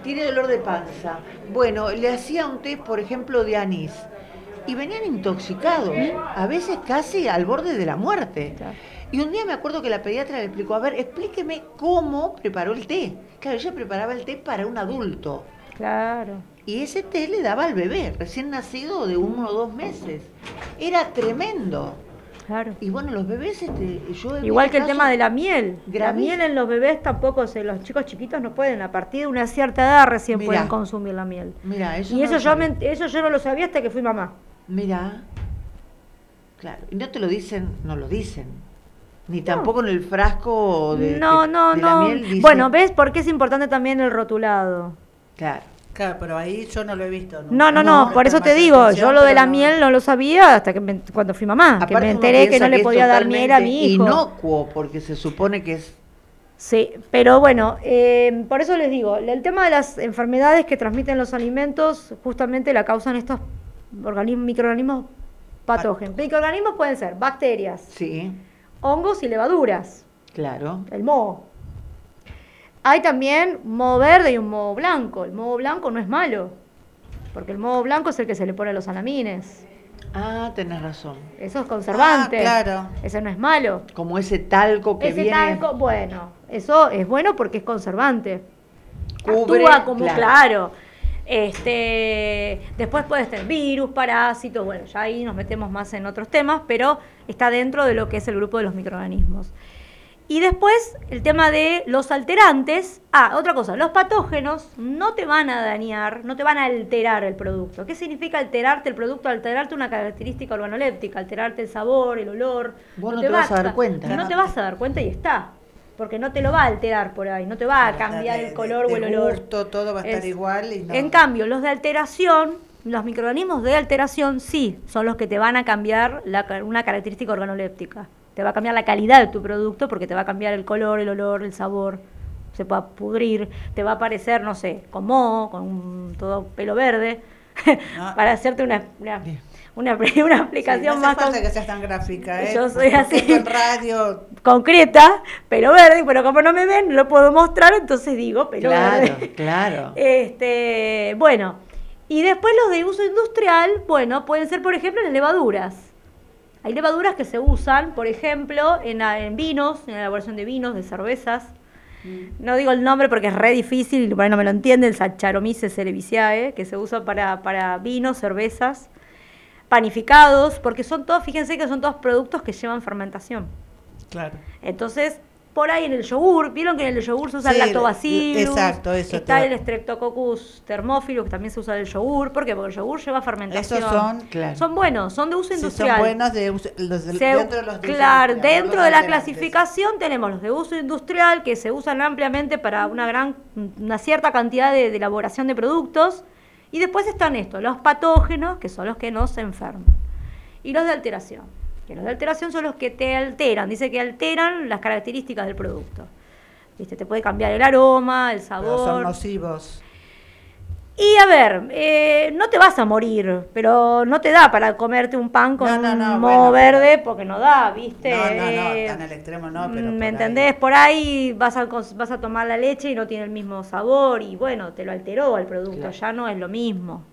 S3: tiene dolor de panza. Bueno, le hacía un test, por ejemplo, de anís y venían intoxicados, a veces casi al borde de la muerte.
S2: Claro.
S3: Y un día me acuerdo que la pediatra le explicó, a ver, explíqueme cómo preparó el té. Claro, ella preparaba el té para un adulto.
S2: Claro.
S3: Y ese té le daba al bebé, recién nacido de uno o dos meses. Era tremendo.
S2: Claro.
S3: Y bueno, los bebés, este, yo
S2: Igual que el tema de la miel. La miel en los bebés tampoco, se, los chicos chiquitos no pueden, a partir de una cierta edad recién
S3: Mirá.
S2: pueden consumir la miel.
S3: Mira, eso
S2: Y
S3: no
S2: eso yo, me- eso yo no lo sabía hasta que fui mamá.
S3: Mira. Claro. Y no te lo dicen, no lo dicen. Ni tampoco en el frasco de,
S2: no,
S3: de-
S2: no,
S3: de la
S2: no.
S3: miel dice-
S2: Bueno, ¿ves por qué es importante también el rotulado?
S3: Claro.
S1: Claro, pero ahí yo no lo he visto. nunca.
S2: No, no, no,
S1: presté
S2: por eso te digo, yo lo de la
S1: no-
S2: miel no lo sabía hasta que me- cuando fui mamá, que me enteré que no le podía dar miel a mi hijo.
S3: Inocuo, porque se supone que es
S2: Sí, pero bueno, eh, por eso les digo, el tema de las enfermedades que transmiten los alimentos justamente la causan estos organismos, microorganismos patógenos. Microorganismos pueden ser bacterias,
S3: Sí,
S2: hongos y levaduras,
S3: claro.
S2: el moho. Hay también un moho verde y un moho blanco. El moho blanco no es malo, porque el moho blanco es el que se le pone a los salamines.
S3: Ah, tenés razón.
S2: Eso es conservante.
S1: Ah, claro.
S2: Eso no es malo.
S3: Como ese talco que
S2: Ese
S3: viene.
S2: talco, bueno, eso es bueno porque es conservante.
S3: Cubre,
S2: Actúa como
S3: claro.
S2: claro. Este, después puedes tener virus, parásitos, bueno, ya ahí nos metemos más en otros temas, pero está dentro de lo que es el grupo de los microorganismos. Y después el tema de los alterantes. Ah, otra cosa, los patógenos no te van a dañar, no te van a alterar el producto. ¿Qué significa alterarte el producto? Alterarte una característica organoléptica, alterarte el sabor, el olor.
S3: Vos no te vas a dar cuenta.
S2: No te vas a dar cuenta y está. Porque no te lo va a alterar por ahí, no te va a cambiar el color o el olor.
S1: gusto, todo va a estar
S2: Es-
S1: igual y no.
S2: En cambio, los de alteración, los microorganismos de alteración sí, son los que te van a cambiar la una característica organoléptica. Te va a cambiar la calidad de tu producto porque te va a cambiar el color, el olor, el sabor. Se va a pudrir, te va a aparecer, no sé, con moho, con un- todo pelo verde,
S1: No.
S2: para hacerte una, una, Una, una
S1: Sí,
S2: explicación
S1: no
S2: más con-
S1: que seas tan gráfica, ¿eh?
S2: Yo soy así.
S1: En radio,
S2: concreta, pelo verde, pero como no me ven, no lo puedo mostrar, entonces digo pelo
S3: Claro,
S2: verde.
S3: claro.
S2: Este, bueno, y después los de uso industrial, bueno, pueden ser, por ejemplo, las levaduras. Hay levaduras que se usan, por ejemplo, en, en vinos, en la elaboración de vinos, de cervezas. No digo el nombre porque es re difícil y bueno, no me lo entienden, el Saccharomyces cerevisiae, que se usa para, para vinos, cervezas, panificados, porque son todos, fíjense que son todos productos que llevan fermentación.
S1: Claro.
S2: Entonces, por ahí en el yogur, vieron que en el yogur se usa
S1: Sí,
S2: el lactobacillus,
S1: exacto, eso
S2: está el Streptococcus thermophilus, que también se usa en el yogur, ¿por qué? Porque el yogur lleva fermentación.
S1: Esos son,
S3: Claro.
S2: Son buenos, son de uso
S1: sí,
S2: industrial.
S1: son buenos de uso- los
S2: Se-
S1: dentro de los de
S2: claro, dentro
S1: los
S2: de la clasificación tenemos los de uso industrial que se usan ampliamente para una gran, una cierta cantidad de, de elaboración de productos. Y después están estos, los patógenos, que son los que nos enferman. Y los de alteración. Que los de alteración son los que te alteran. Dice que alteran las características del producto. ¿Viste? Te puede cambiar el aroma, el
S1: Pero
S2: sabor.
S1: son nocivos.
S2: Y a ver, eh, no te vas a morir, pero no te da para comerte un pan con
S1: No, no, no,
S2: un
S1: bueno,
S2: moho verde porque no da, ¿viste?
S1: No, no, no, tan al extremo no, pero
S2: ¿Me
S1: por ahí.
S2: entendés? Por ahí vas a, vas a tomar la leche y no tiene el mismo sabor y bueno, te lo alteró el producto,
S3: Claro.
S2: ya no es lo mismo.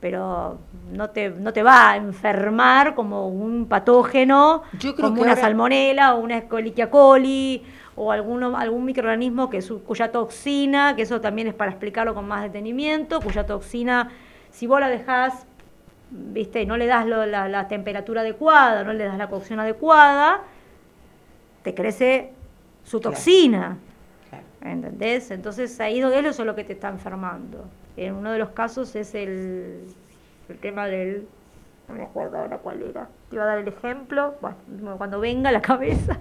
S2: Pero no te, no te va a enfermar como un patógeno,
S3: Yo creo
S2: como
S3: que
S2: una
S3: ahora-
S2: salmonela o una Escherichia coli o alguno, algún microorganismo que su, cuya toxina, que eso también es para explicarlo con más detenimiento, cuya toxina, si vos la dejás, viste, y no le das lo- la, la temperatura adecuada, no le das la cocción adecuada, te crece su
S3: Claro.
S2: toxina.
S3: Claro.
S2: ¿Entendés? Entonces ahí es eso lo que te está enfermando. En uno de los casos es el, el tema del... No me acuerdo ahora cuál era. Te iba a dar el ejemplo. Bueno, cuando venga a la cabeza.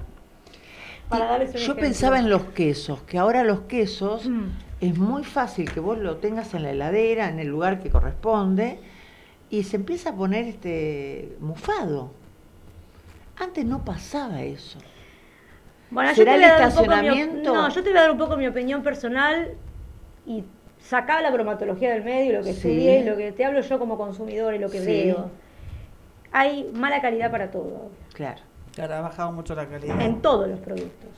S2: Para
S3: Yo
S2: ejemplo.
S3: pensaba en los quesos, que ahora los quesos
S2: Mm.
S3: es muy fácil que vos lo tengas en la heladera, en el lugar que corresponde, y se empieza a poner este mufado. Antes no pasaba eso.
S2: Bueno, yo
S3: ¿Será
S2: te
S3: el
S2: voy mi
S3: estacionamiento?
S2: No, yo te voy a dar un poco mi opinión personal y sacar la bromatología del medio, lo que
S3: Sí.
S2: estudié, lo que te hablo yo como consumidor y lo que
S3: Sí.
S2: veo. Hay mala calidad para todo,
S3: Claro.
S1: Claro, ha bajado mucho la calidad.
S2: en todos los productos.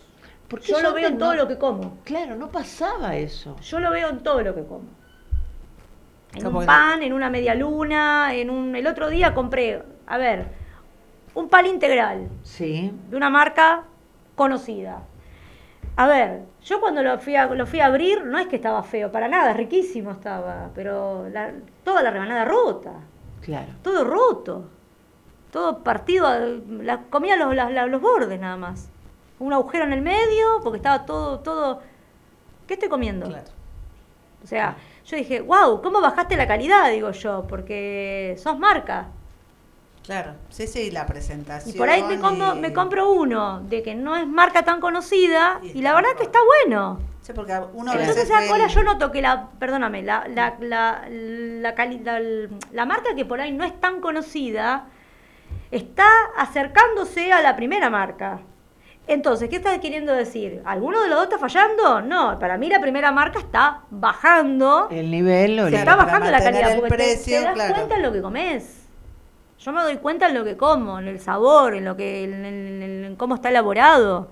S3: Porque
S2: Yo lo veo en todo lo que como.
S3: Claro, no pasaba eso.
S2: Yo lo veo en todo lo que como. En un
S1: que-
S2: pan, en una media luna, en un... El otro día compré, a ver, un pan integral
S3: Sí.
S2: de una marca conocida. A ver, yo cuando lo fui a, lo fui a abrir, no es que estaba feo, para nada, riquísimo estaba, pero la- toda la rebanada rota,
S3: Claro.
S2: todo roto, todo partido, la, comía los, la- los bordes nada más. Un agujero en el medio, porque estaba todo, todo... ¿Qué estoy comiendo?
S1: Claro.
S2: O sea, yo dije, wow, ¿cómo bajaste la calidad? Digo yo, porque sos marca.
S1: Claro, sí, sí, la presentación.
S2: Y por ahí me, como-
S1: y-
S2: me compro uno de que no es marca tan conocida
S1: Y
S2: la verdad que está bueno.
S1: Sí, porque uno
S2: Entonces ahora
S1: el-
S2: yo noto que la, perdóname, la, la, la, la, la- la marca que por ahí no es tan conocida está acercándose a la primera marca. Entonces, ¿qué está queriendo decir? ¿Alguno de los dos está fallando? No, para mí la primera marca está bajando
S3: El nivel o
S2: se está bajando la calidad porque te-
S1: precio,
S2: te, das
S1: claro.
S2: cuenta en lo que comes. Yo me doy cuenta en lo que como, en el sabor, en lo que, en, en- en- en cómo está elaborado.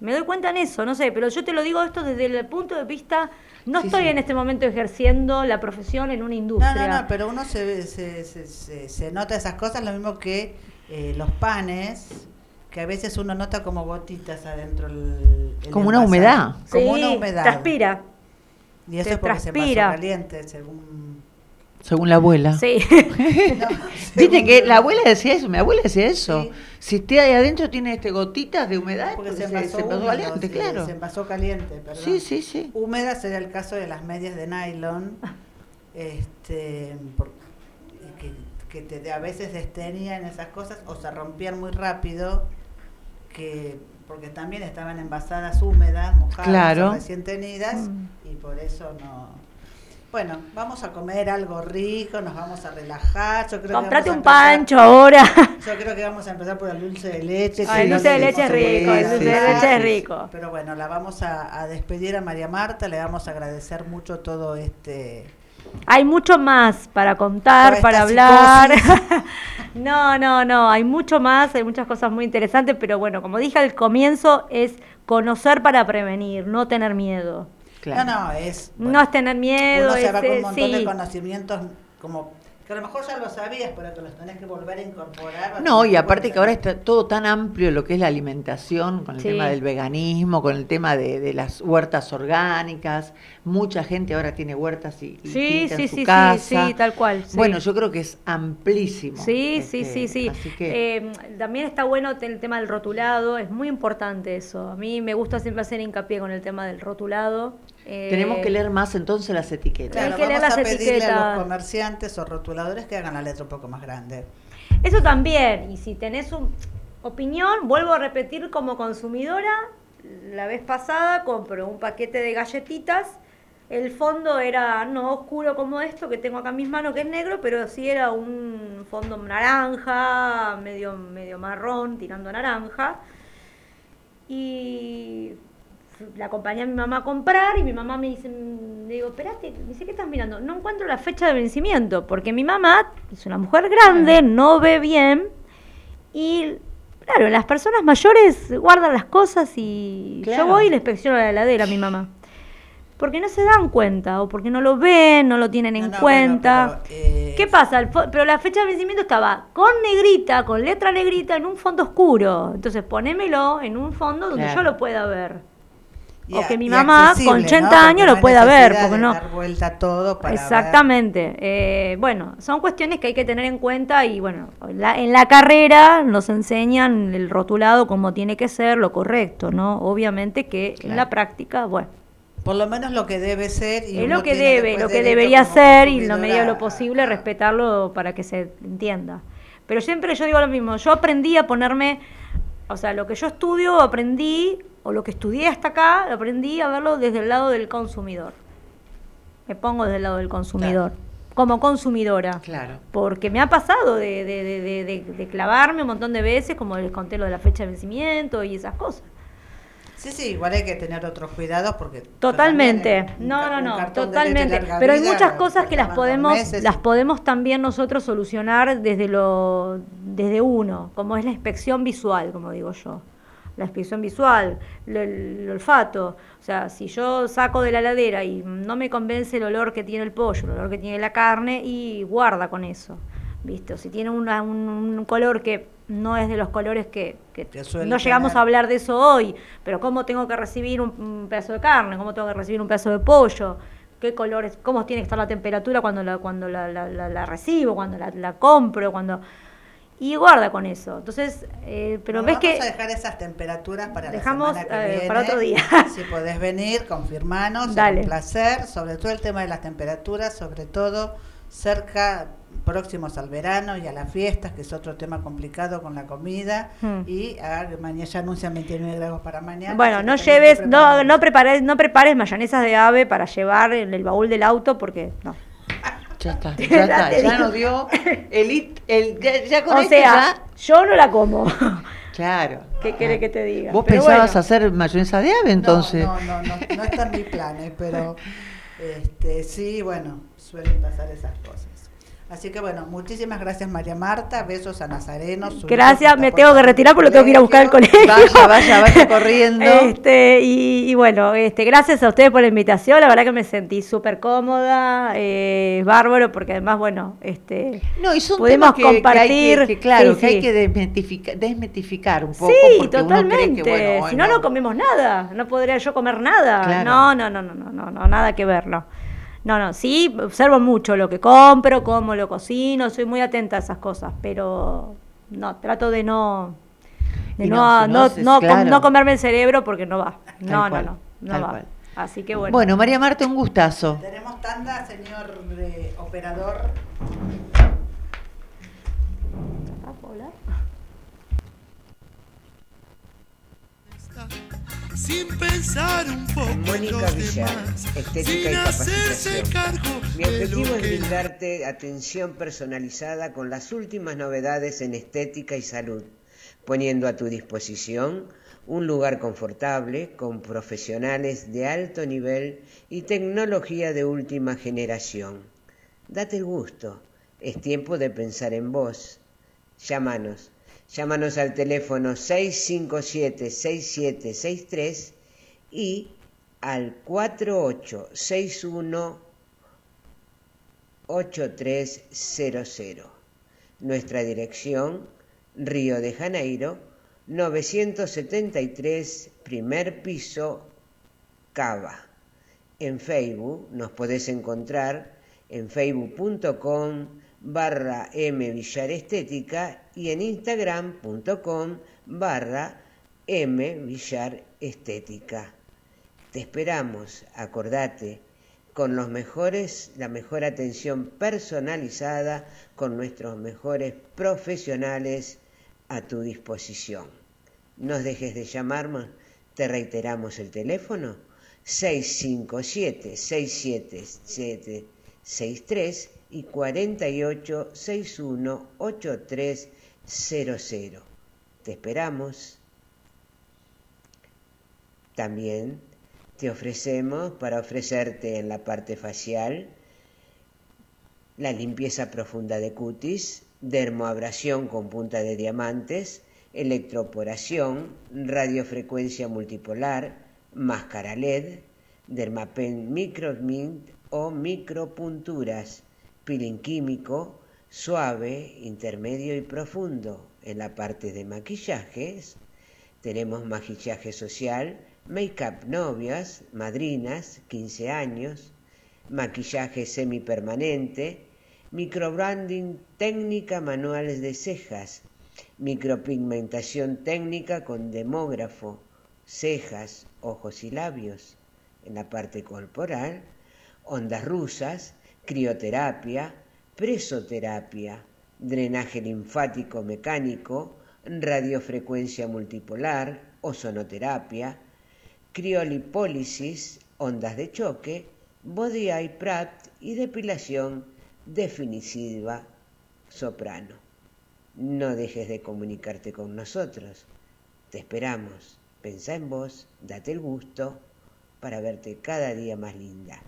S2: Me doy cuenta en eso, no sé, pero yo te lo digo esto desde el punto de vista, no
S3: Sí,
S2: estoy
S3: sí.
S2: en este momento ejerciendo la profesión en una
S1: No,
S2: industria.
S1: no, no, pero uno se, se, se, se nota esas cosas, lo mismo que eh, los panes, que a veces uno nota como gotitas adentro. El, el
S3: Como una humedad.
S1: Como
S2: Sí,
S1: una humedad.
S2: transpira.
S1: Y eso
S2: te
S1: es porque se
S2: transpira.
S1: pasó caliente, según...
S3: según la abuela.
S2: Sí.
S1: No,
S3: Viste que la abuela decía eso, mi abuela decía eso.
S1: Sí.
S3: Si usted ahí adentro tiene este gotitas de humedad,
S1: Porque
S3: porque
S1: se envasó, húmedo,
S3: caliente,
S1: sí,
S3: claro.
S1: Se envasó caliente, perdón.
S3: Sí, sí, sí.
S1: Húmeda sería el caso de las medias de nylon, este, por- que, que te, a veces destenían esas cosas o se rompían muy rápido, que porque también estaban envasadas húmedas, mojadas,
S3: Claro.
S1: recién tenidas,
S2: Mm.
S1: y por eso no. Bueno, vamos a comer algo rico, nos vamos a relajar. Yo creo que
S2: Comprate
S1: vamos
S2: un pancho ahora.
S1: Yo creo que vamos a empezar por el dulce de leche.
S2: Ay,
S1: que
S2: el dulce de leche es rico, el dulce de leche es rico.
S1: Pero bueno, la vamos a, a despedir a María Marta, le vamos a agradecer mucho todo este...
S2: Hay mucho más para contar, para hablar. no, no, no, hay mucho más, hay muchas cosas muy interesantes, pero bueno, como dije al comienzo, es conocer para prevenir, no tener miedo.
S3: Claro.
S1: No, no, es...
S2: No es tener miedo,
S1: uno se
S2: es,
S1: va con un montón de conocimientos como Que a lo mejor ya lo sabías, pero que los tenés que volver a incorporar.
S3: No, y aparte que ahora está todo tan amplio lo que es la alimentación, con el
S2: Sí.
S3: tema del veganismo, con el tema de, de las huertas orgánicas. Mucha gente ahora tiene huertas y, y
S2: Sí, sí,
S3: en su
S2: sí, sí,
S3: casa.
S2: sí, tal cual. sí.
S3: Bueno, yo creo que es amplísimo.
S2: Sí, sí,
S3: este,
S2: sí, sí.
S3: Así que,
S2: Eh, también está bueno el tema del rotulado, es muy importante eso. A mí me gusta siempre hacer hincapié con el tema del rotulado. Eh,
S3: tenemos que leer más entonces las etiquetas.
S2: Hay
S1: Claro,
S2: que leer
S1: vamos
S2: las
S1: a pedirle a
S2: etiquetas.
S1: los comerciantes o rotuladores que hagan la letra un poco más grande.
S2: Eso también, y si tenés un opinión, vuelvo a repetir como consumidora, la vez pasada compré un paquete de galletitas, el fondo era no oscuro como esto que tengo acá en mis manos, que es negro, pero sí era un fondo naranja, medio, medio marrón, tirando a naranja. Y la acompañé a mi mamá a comprar y mi mamá me dice, mm, le digo, espérate, me dice, ¿qué estás mirando? No encuentro la fecha de vencimiento, porque mi mamá es una mujer grande, no ve bien y claro, las personas mayores guardan las cosas y
S3: Claro.
S2: yo voy y le inspecciono la heladera a mi mamá. Porque no se dan cuenta o porque no lo ven, no lo tienen en
S1: No,
S2: cuenta.
S1: bueno, pero, eh,
S2: ¿Qué pasa? El pero la fecha de vencimiento estaba con negrita, con letra negrita en un fondo oscuro. Entonces ponémelo en un fondo donde
S3: Claro.
S2: yo lo pueda ver.
S1: Y
S2: o que mi mamá, con
S1: ¿no?
S2: 80
S1: Porque
S2: años, lo pueda ver, porque no-
S1: dar vuelta todo para.
S2: Exactamente. Eh, bueno, son cuestiones que hay que tener en cuenta y bueno, la- en la carrera nos enseñan el rotulado como tiene que ser, lo correcto, ¿no? Obviamente que en la práctica, bueno,
S1: Por lo menos lo que debe ser. Y
S2: es lo que debe, lo que debería ser y en lo medio de lo posible respetarlo para que se entienda. Pero siempre yo digo lo mismo, yo aprendí a ponerme, o sea, lo que yo estudio aprendí, o lo que estudié hasta acá, lo aprendí a verlo desde el lado del consumidor. Me pongo desde el lado del consumidor, como consumidora.
S3: Claro.
S2: Porque me ha pasado de, de, de, de- de- de clavarme un montón de veces, como les conté lo de la fecha de vencimiento y esas cosas.
S1: Sí, sí, igual hay que tener otros cuidados porque...
S2: Totalmente,
S1: un
S2: no, no, no, totalmente. Pero hay muchas cosas que las podemos,
S1: meses
S2: las podemos también nosotros solucionar desde lo, desde uno, como es la inspección visual, como digo yo. La inspección visual, lo- el, olfato. O sea, si yo saco de la heladera y no me convence el olor que tiene el pollo, el olor que tiene la carne, y guarda con eso. ¿Viste? O si tiene una- un, un color que no es de los colores que, no llegamos
S1: tener.
S2: a hablar de eso hoy, pero cómo tengo que recibir un, un pedazo de carne, cómo tengo que recibir un pedazo de pollo, qué colores, cómo tiene que estar la temperatura cuando la, cuando la, la- la- la recibo, cuando la, la compro, cuando y guarda con eso. Entonces, eh, pero
S1: Bueno,
S2: ves
S1: vamos
S2: que
S1: a dejar esas temperaturas para
S2: Dejamos,
S1: la semana que
S2: eh,
S1: viene.
S2: para otro día.
S1: Si podés venir, confirmanos,
S2: Dale.
S1: un placer, sobre todo el tema de las temperaturas, sobre todo cerca, próximos al verano y a las fiestas, que es otro tema complicado con la comida,
S2: Hmm.
S1: y ah, mañana ya anuncian 29 grados para mañana.
S2: bueno, no lleves, no, no prepares, no prepares mayonesas de ave para llevar en el baúl del auto porque no.
S3: Ya está, ya está, ya nos dio el, it- el ya, ya con
S2: O
S3: esto
S2: sea, yo no la como.
S3: claro.
S2: ¿Qué querés que te diga?
S3: ¿Vos
S2: Pero
S3: pensabas
S2: bueno.
S3: hacer mayonesa de ave entonces?
S1: No, no, no, no, no está en mis planes, pero este, sí, bueno, suelen pasar esas cosas. Así que bueno, muchísimas gracias María Marta, besos a Nazareno.
S2: Gracias, me tengo que retirar porque lo tengo que ir a buscar al colegio.
S3: Vaya, vaya, vaya corriendo.
S2: Este, y, y bueno, este, gracias a ustedes por la invitación, la verdad que me sentí súper cómoda, eh, bárbaro, porque además, bueno, este,
S3: No, y son
S2: Podemos
S3: que hay
S2: compartir,
S3: que, que claro,
S2: sí,
S3: que hay que desmitificar, desmitificar un poco.
S2: sí,
S3: porque uno
S2: totalmente,
S3: cree que, bueno,
S2: si no, no comemos nada, no podría yo comer nada,
S3: Claro.
S2: no, no, no, no, no, no, no, nada que ver, no. No, no, sí, observo mucho lo que compro, cómo lo cocino, soy muy atenta a esas cosas, pero no, trato de no, de no,
S3: no, no,
S2: no, no, com-
S3: claro.
S2: no comerme el cerebro porque no va, no, no,
S3: cual,
S2: no, no va.
S3: cual.
S2: Así que bueno.
S3: Bueno, María Marta, un gustazo.
S1: Tenemos tanda, señor eh, operador.
S4: Sin pensar un poco en
S5: Mónica
S4: los
S5: Villar,
S4: demás, sin hacerse cargo
S5: Mi objetivo es brindarte atención personalizada con las últimas novedades en estética y salud, poniendo a tu disposición un lugar confortable con profesionales de alto nivel y tecnología de última generación. Date el gusto, es tiempo de pensar en vos. Llámanos. Llámanos al teléfono 657-6763 y al 4861 8300. Nuestra dirección, Río de Janeiro, 973, primer piso, Cava. En Facebook nos podés encontrar en facebook.com barra M Villar Estética y en instagram.com barra M Villar Estética. Te esperamos, acordate, con los mejores, la mejor atención personalizada, con nuestros mejores profesionales a tu disposición. No dejes de llamarnos, te reiteramos el teléfono 657 677 63 y 48 61 8300. Te esperamos. También te ofrecemos para ofrecerte en la parte facial la limpieza profunda de cutis, dermoabrasión con punta de diamantes, electroporación, radiofrecuencia multipolar, máscara LED, dermapen micromint o micropunturas, peeling químico, suave, intermedio y profundo. En la parte de maquillajes tenemos maquillaje social, make-up novias, madrinas, 15 años, maquillaje semipermanente, microbranding técnica manuales de cejas, micropigmentación técnica con demógrafo, cejas, ojos y labios. En la parte corporal, ondas rusas, crioterapia, presoterapia, drenaje linfático mecánico, radiofrecuencia multipolar, ozonoterapia, criolipólisis, ondas de choque, body eye prat y depilación definitiva soprano. No dejes de comunicarte con nosotros. Te esperamos. Pensá en vos, date el gusto para verte cada día más linda.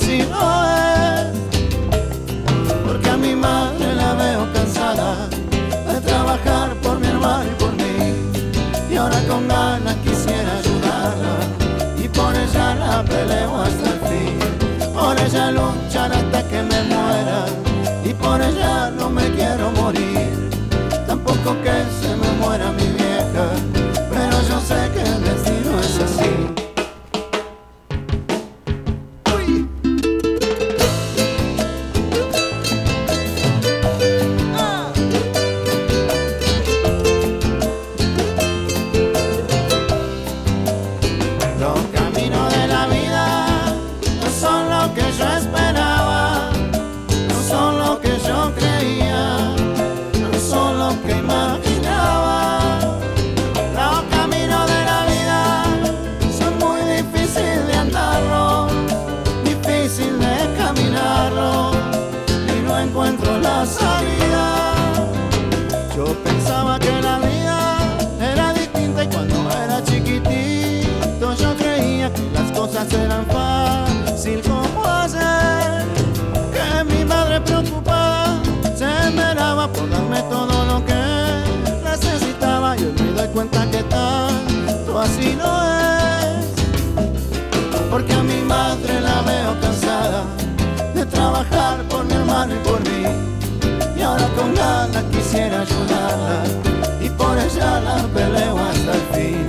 S4: así no es. Porque a mi madre la veo cansada de trabajar por mi hermano y por mí. Y ahora con ganas
S6: quisiera ayudarla y por ella la peleo hasta el fin. Por ella luchar hasta que me muera y por ella
S4: trabajar por mi hermano y por mí. Y ahora con ganas quisiera ayudarla y por ella la peleo hasta el fin.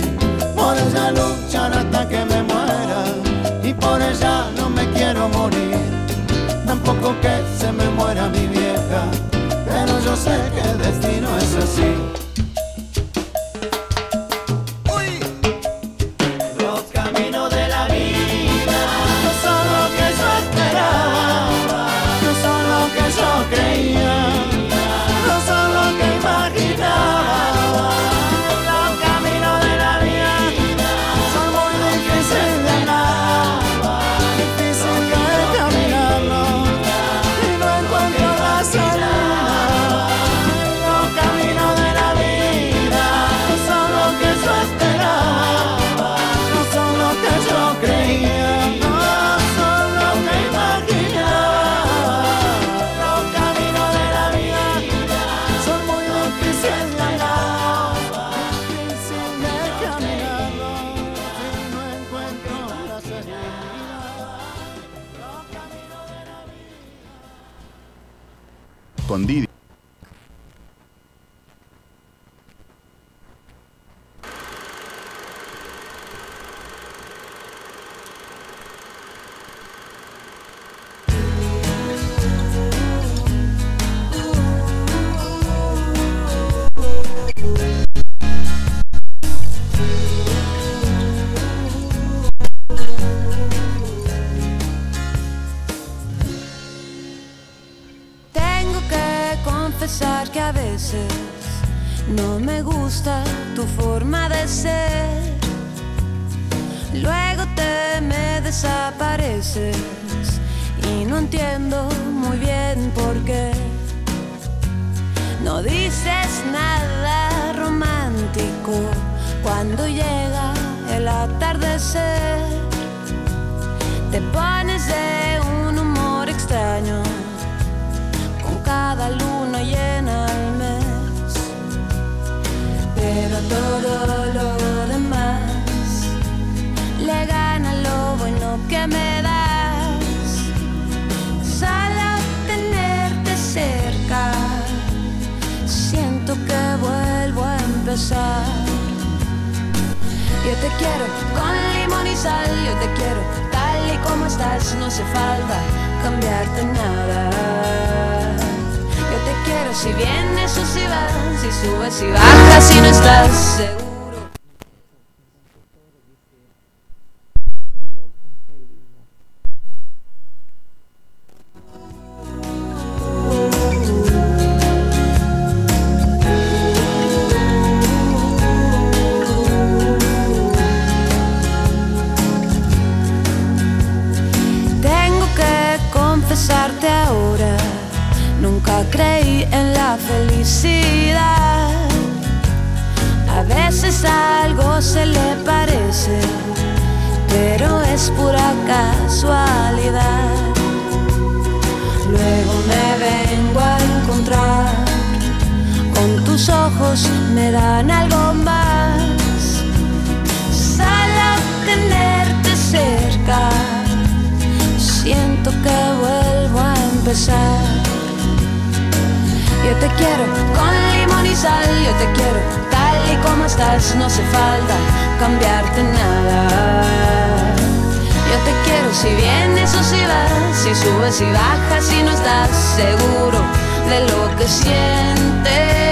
S4: Por ella luchan hasta que me muera y por ella
S6: no me quiero morir. Tampoco que se me muera mi vieja, pero yo sé que el destino es así. me dan algo más. a tenerte cerca, siento que vuelvo a empezar. Yo te quiero con limón y sal, yo te quiero tal y como estás, no hace falta cambiarte nada. Yo te quiero si vienes o si vas, si subes y bajas, si no estás seguro de lo que sientes.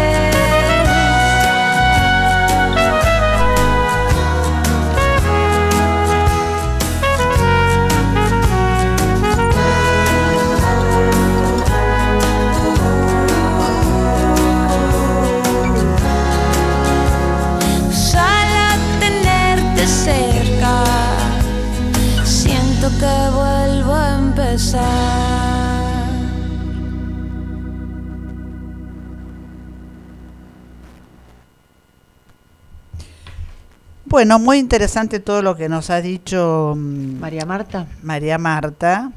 S1: bueno, muy interesante todo lo que nos ha dicho
S3: mm, María Marta.
S1: María Marta.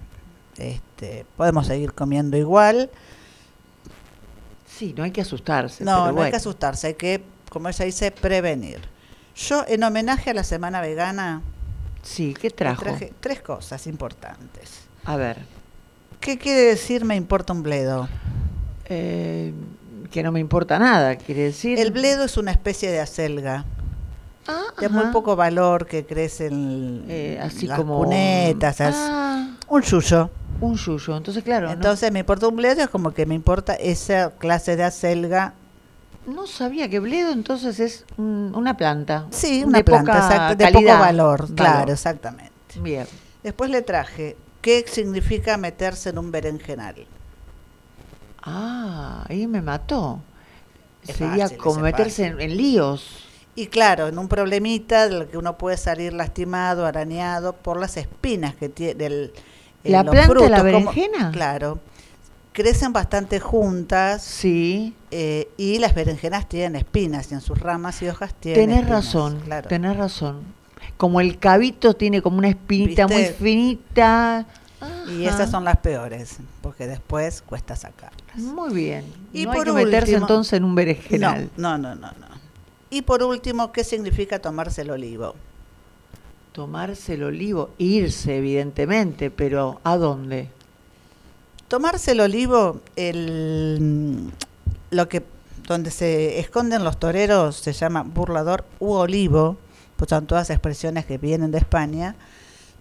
S1: Este, podemos seguir comiendo igual.
S3: Sí, no hay que asustarse.
S1: No, no hay que asustarse, hay que, como ella dice, prevenir. Yo, en homenaje a la Semana Vegana...
S3: Sí, ¿qué trajo?
S1: Traje tres cosas importantes.
S3: A ver.
S1: ¿Qué quiere decir me importa un bledo?
S3: Eh, que no me importa nada, quiere decir...
S1: El bledo es una especie de acelga
S3: Ah,
S1: de muy
S3: ajá.
S1: poco valor que crece en
S3: Eh, así
S1: las
S3: como.
S1: cunetas, as-
S3: Ah,
S1: un yuyo.
S3: un yuyo. Entonces, claro. no-
S1: Entonces me importa un bledo es como que me importa esa clase de acelga.
S3: no, sabía que bledo entonces es un- una planta.
S1: Sí,
S3: de
S1: una planta
S3: poca
S1: exacto, de
S3: calidad,
S1: poco valor, claro, exactamente.
S3: Bien.
S1: Después le traje qué significa meterse en un berenjenal.
S3: Ah, ahí me mató.
S1: Es
S3: Sería
S1: fácil,
S3: como meterse en, en líos.
S1: Y claro, en un problemita del que uno puede salir lastimado, arañado por las espinas que tiene del eh,
S3: ¿La
S1: los
S3: planta de la
S1: frutos, como-
S3: berenjena?
S1: claro. Crecen bastante juntas
S3: Sí,
S1: eh, y las berenjenas tienen espinas y en sus ramas y hojas tienen
S3: tenés
S1: espinas,
S3: razón,
S1: claro.
S3: tenés razón. Como el cabito tiene como una espinita muy finita.
S1: Y esas son las peores, porque después cuesta sacarlas.
S3: Muy bien.
S1: Y
S3: no hay
S1: por
S3: que meterse
S1: último-
S3: entonces en un berenjenal.
S1: No, no, no, no, no. Y por último, ¿qué significa tomarse el olivo?
S3: Tomarse el olivo, irse evidentemente, pero ¿a dónde?
S1: Tomarse el olivo, el, lo que donde se esconden los toreros se llama burlador u olivo, pues son todas expresiones que vienen de España,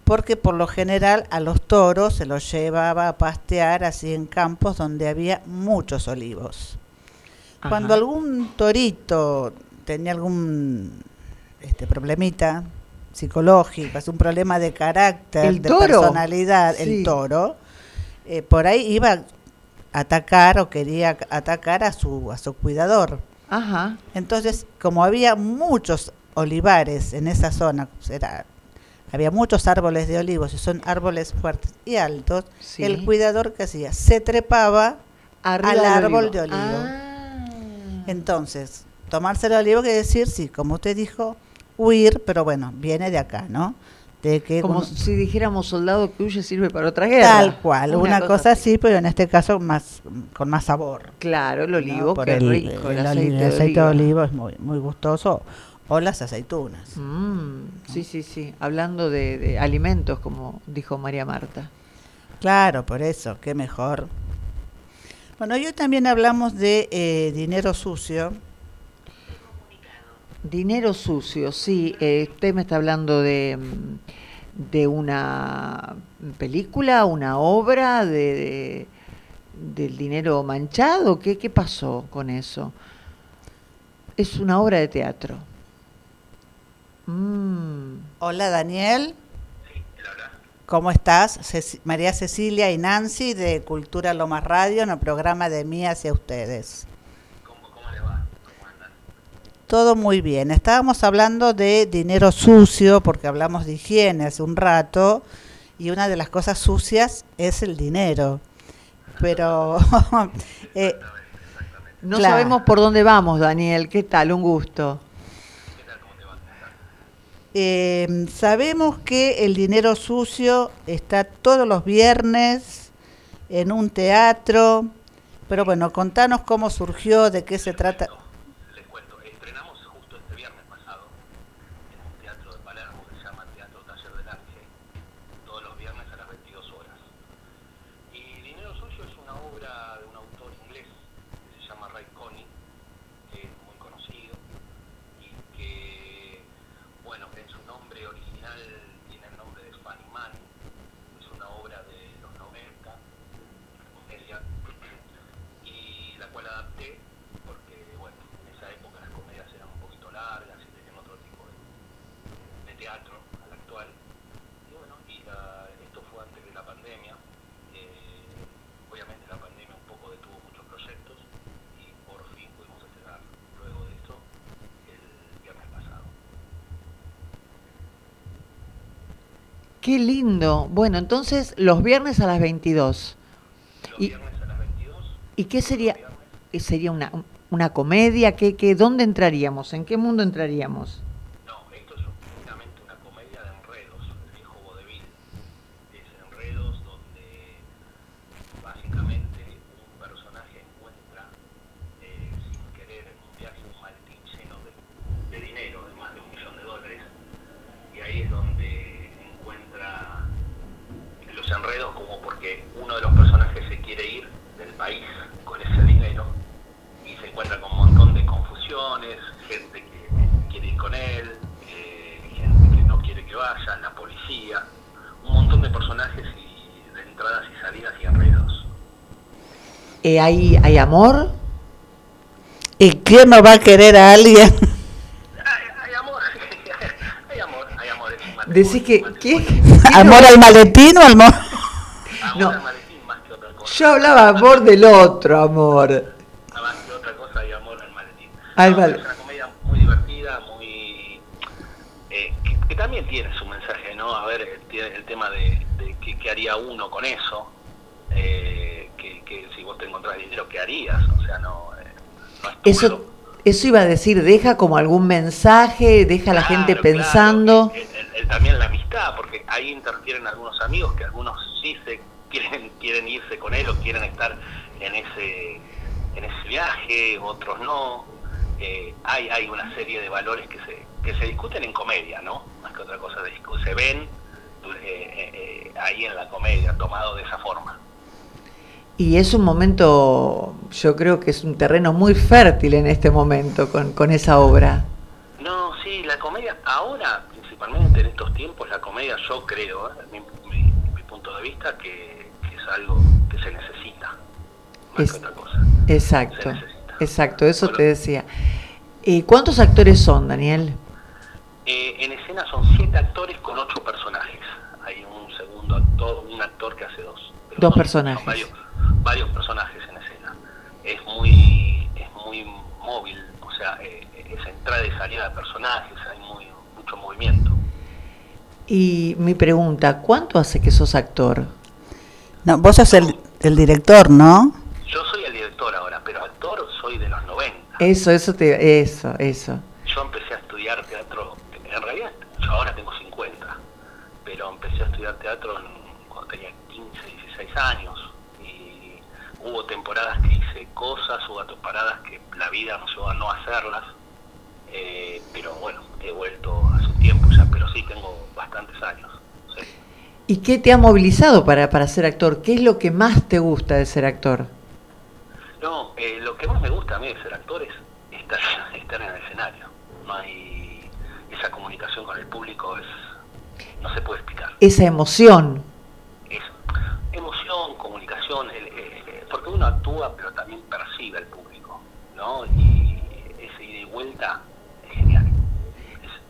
S1: porque por lo general a los toros se los llevaba a pastear así en campos donde había muchos olivos. Cuando algún torito tenía algún este problemita psicológico, es un problema de carácter,
S3: ¿El
S1: de
S3: toro?
S1: personalidad,
S3: Sí.
S1: el toro, eh, por ahí iba a atacar o quería atacar a su a su cuidador.
S3: Ajá.
S1: Entonces, como había muchos olivares en esa zona, era, había muchos árboles de olivos y son árboles fuertes y altos,
S3: Sí.
S1: el cuidador que hacía se trepaba
S3: Arriba
S1: al árbol
S3: olivo.
S1: de olivo.
S3: Ah.
S1: Entonces, tomarse el olivo quiere decir, sí, como usted dijo, huir, pero bueno, viene de acá, ¿no? De que
S3: Como
S1: uno-
S3: si dijéramos soldado que huye sirve para otra guerra.
S1: tal cual, una, cosa así, pero en este caso más con más sabor.
S3: Claro, el
S1: ¿no?
S3: olivo,
S1: Por
S3: qué
S1: el,
S3: rico, el,
S1: el
S3: aceite,
S1: el
S3: de,
S1: aceite de olivo es muy muy gustoso o las aceitunas.
S3: Mm, sí, sí, sí. Hablando de, de alimentos, como dijo María Marta.
S1: Claro, por eso, qué mejor. Bueno, hoy también hablamos de eh, dinero sucio.
S3: Dinero sucio, sí. eh, usted me está hablando de, mm, de una película, una obra, de, de- del dinero manchado. ¿Qué, ¿Qué pasó con eso? Es una obra de teatro. Mm,
S1: Hola Daniel. ¿Cómo estás? Ceci- María Cecilia y Nancy de Cultura Lomas Radio en el programa de Mí hacia ustedes. Todo muy bien. Estábamos hablando de dinero sucio porque hablamos de higiene hace un rato y una de las cosas sucias es el dinero. Pero eh,
S3: no
S1: Claro.
S3: sabemos por dónde vamos, Daniel. ¿Qué tal? Un gusto.
S1: Eh, sabemos que el dinero sucio está todos los viernes en un teatro, pero bueno, contanos cómo surgió, de qué se trata.
S7: Les cuento, estrenamos justo este viernes pasado en un teatro de Palermo que se llama Teatro Taller del Ángel, todos los viernes a las 22 horas. Y Dinero Suyo es una obra de un autor inglés que se llama Ray Coney, que es muy conocido y que, bueno, en su nombre original tiene el nombre de Fanny Man, es una obra de los 90, comedia, y la cual adapté porque, bueno, en esa época las comedias eran un poquito largas y tenían otro tipo de, de teatro al actual. Y bueno, y la- esto fue antes de la pandemia. Eh, obviamente la pandemia un poco detuvo muchos proyectos y por fin pudimos estrenar luego de esto el viernes pasado.
S3: Qué lindo. Bueno, entonces los viernes a las 22.
S7: Los
S3: Y-
S7: viernes a las 22,
S3: ¿Y qué sería? ¿Sería una, una comedia? ¿Qué, qué, ¿Dónde entraríamos? ¿En qué mundo entraríamos?
S7: Eh,
S3: ¿hay, ¿Hay amor?
S1: ¿Y quién no va a querer a alguien?
S7: Hay, hay amor, hay amor, hay amor.
S3: Decís que... ¿qué?
S1: ¿Amor al maletín o al amor?
S7: Amor
S3: No.
S7: al maletín más que otra cosa.
S3: Yo hablaba amor del otro amor.
S7: Más que otra cosa hay amor al maletín.
S3: Al
S7: No,
S3: mal-
S7: Es una comedia muy divertida, muy... eh, que, que también tiene su mensaje, ¿no? A ver, el, el tema de, de qué, haría uno con eso. eh, encontrás dinero, ¿qué harías? O sea, no... eh, no es tuyo.
S3: Eso, eso iba a decir, deja como algún mensaje, deja a la
S7: Claro,
S3: gente
S7: claro,
S3: pensando.
S7: el- el- el- también la amistad, porque ahí interfieren algunos amigos que algunos sí se quieren, quieren irse con él o quieren estar en ese, en ese viaje, otros no. Eh, hay, hay una serie de valores que se, que se discuten en comedia, ¿no? Más que otra cosa, se ven eh, eh, eh, ahí en la comedia, tomado de esa forma.
S3: Y es un momento, yo creo que es un terreno muy fértil en este momento con, con esa obra.
S7: No, sí, la comedia, ahora, principalmente en estos tiempos, la comedia, yo creo, ¿eh? mi, mi- mi punto de vista, que, que es algo que se necesita, más
S3: Es-
S7: que otra cosa.
S3: Exacto, exacto, eso
S7: Bueno.
S3: te decía. Eh, ¿Cuántos actores son, Daniel?
S7: Eh, en escena son siete actores con ocho personajes. Hay un segundo actor, un actor que hace dos.
S3: Dos
S7: son-
S3: personajes.
S7: son varios, varios personajes en escena. Es muy, es muy móvil, o sea, eh, es entrada y salida de personajes, hay muy, mucho movimiento.
S3: Y mi pregunta, ¿cuánto hace que sos actor?
S1: No, vos sos el, el director, ¿no?
S7: Yo soy el director ahora, pero actor soy de los 90.
S3: Eso, eso te, eso, eso.
S7: Yo empecé a estudiar teatro, en realidad yo ahora tengo 50, pero empecé a estudiar teatro en- cuando tenía 15, 16 años hubo temporadas que hice cosas, hubo temporadas que la vida nos llevó a no hacerlas, eh, pero bueno, he vuelto hace un tiempo ya, pero sí tengo bastantes años. sí.
S3: ¿Y qué te ha movilizado para, para ser actor? ¿Qué es lo que más te gusta de ser actor?
S7: No, eh, lo que más me gusta a mí de ser actor es estar, estar en el escenario. No hay esa comunicación con el público es no se puede explicar.
S3: Esa emoción.
S7: Es emoción, comunicación, el- el- porque uno actúa pero también percibe al público, ¿no? Y ese ida y vuelta es genial,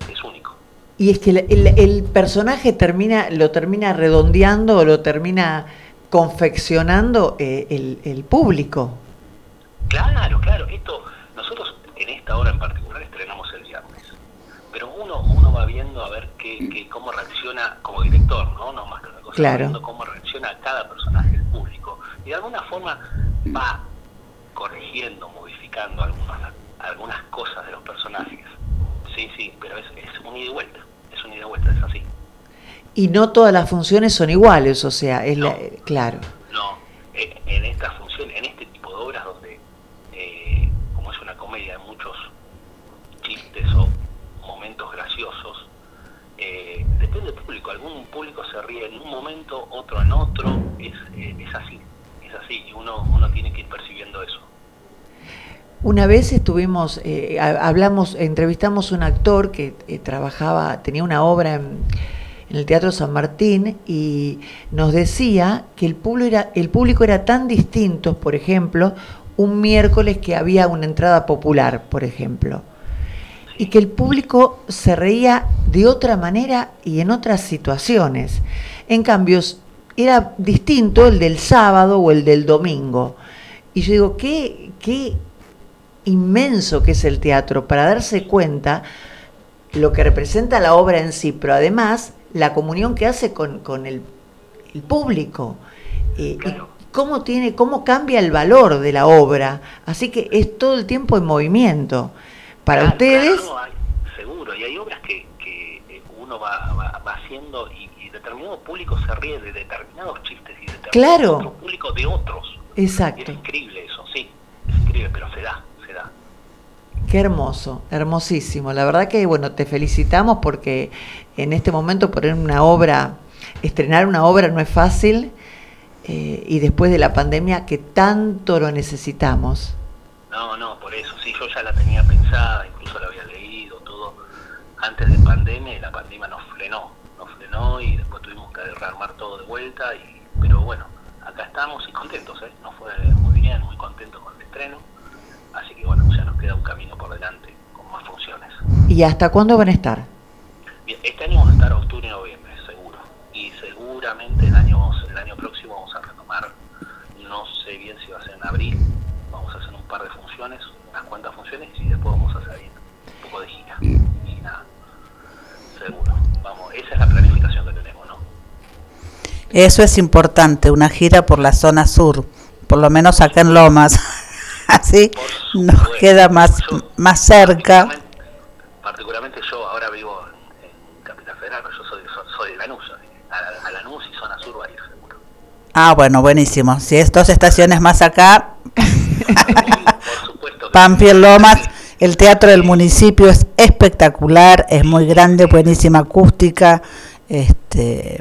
S7: es, es único.
S3: Y es que el, el- el personaje termina, lo termina redondeando o lo termina confeccionando eh, el, el público.
S7: Claro, claro, esto, nosotros en esta hora en particular estrenamos el viernes, pero uno, uno va viendo a ver qué, qué- cómo reacciona como director, ¿no? No más que otra cosa,
S3: Claro.
S7: viendo cómo reacciona cada personaje, el público, y de alguna forma va corrigiendo, modificando algunas, algunas cosas de los personajes. Sí, sí, pero es, es un ida y vuelta, es un ida y vuelta, es así.
S3: Y no todas las funciones son iguales, o sea, es la-
S7: No.
S3: eh, claro.
S7: No, eh, en esta función, en este tipo de obras donde, eh, como es una comedia de muchos chistes o momentos graciosos, eh, depende del público. Algún público se ríe en un momento, otro en otro. Es, eh, es así, así. Y uno, uno tiene que ir percibiendo eso.
S3: Una vez estuvimos, eh, ha- hablamos, entrevistamos un actor que eh, trabajaba, tenía una obra en, el Teatro San Martín y nos decía que el público, era, el público era tan distinto, por ejemplo, un miércoles que había una entrada popular, por ejemplo, y que el público se reía de otra manera y en otras situaciones. En cambio, era distinto el del sábado o el del domingo. Y yo digo, qué, qué inmenso que es el teatro para darse cuenta lo que representa la obra en sí, pero además la comunión que hace con, con el, el público. Eh,
S7: Claro.
S3: y cómo tiene, cómo cambia el valor de la obra. Así que es todo el tiempo en movimiento. Para
S7: Claro,
S3: ustedes,
S7: claro, no, hay- seguro. Y hay obras que, que eh, uno va, va, va haciendo y, público se ríe de determinados chistes y determinado
S3: Claro.
S7: otro público de otros. Y
S3: exacto.
S7: es increíble eso, sí. Es increíble, pero se da, se da.
S3: Qué hermoso, hermosísimo. La verdad que, bueno, te felicitamos porque en este momento poner una obra, estrenar una obra no es fácil eh, y después de la pandemia que tanto lo necesitamos.
S7: No, no, por eso, sí, yo ya la tenía pensada antes de pandemia y la pandemia nos frenó, nos frenó y después tuvimos que rearmar todo de vuelta, y, pero bueno, acá estamos y contentos, ¿eh? nos fue muy bien, muy contentos con el estreno, así que bueno, ya nos queda un camino por delante con más funciones.
S3: ¿Y hasta cuándo van a estar?
S7: Bien, este año vamos a estar octubre y noviembre, seguro, y seguramente el año, el año próximo vamos a retomar, no sé bien si va a ser en abril, vamos a hacer un par de funciones, unas cuantas funciones y después vamos a salir un poco de gira. Esa es la planificación que tenemos, ¿no?
S1: Eso es importante, una gira por la zona sur, por lo menos acá en Lomas. Así
S7: Por
S1: nos
S7: supuesto.
S1: queda más,
S7: Yo,
S1: más cerca.
S7: Particularmente, particularmente yo ahora vivo en, en Capital Federal, pero yo soy, so- soy de Lanús, a, a Lanús y zona sur va a ir seguro.
S1: Ah, bueno, buenísimo. Si es dos estaciones más acá,
S7: supuesto que
S1: Pampiel Lomas, el teatro del municipio es espectacular, es muy grande, buenísima acústica. Este,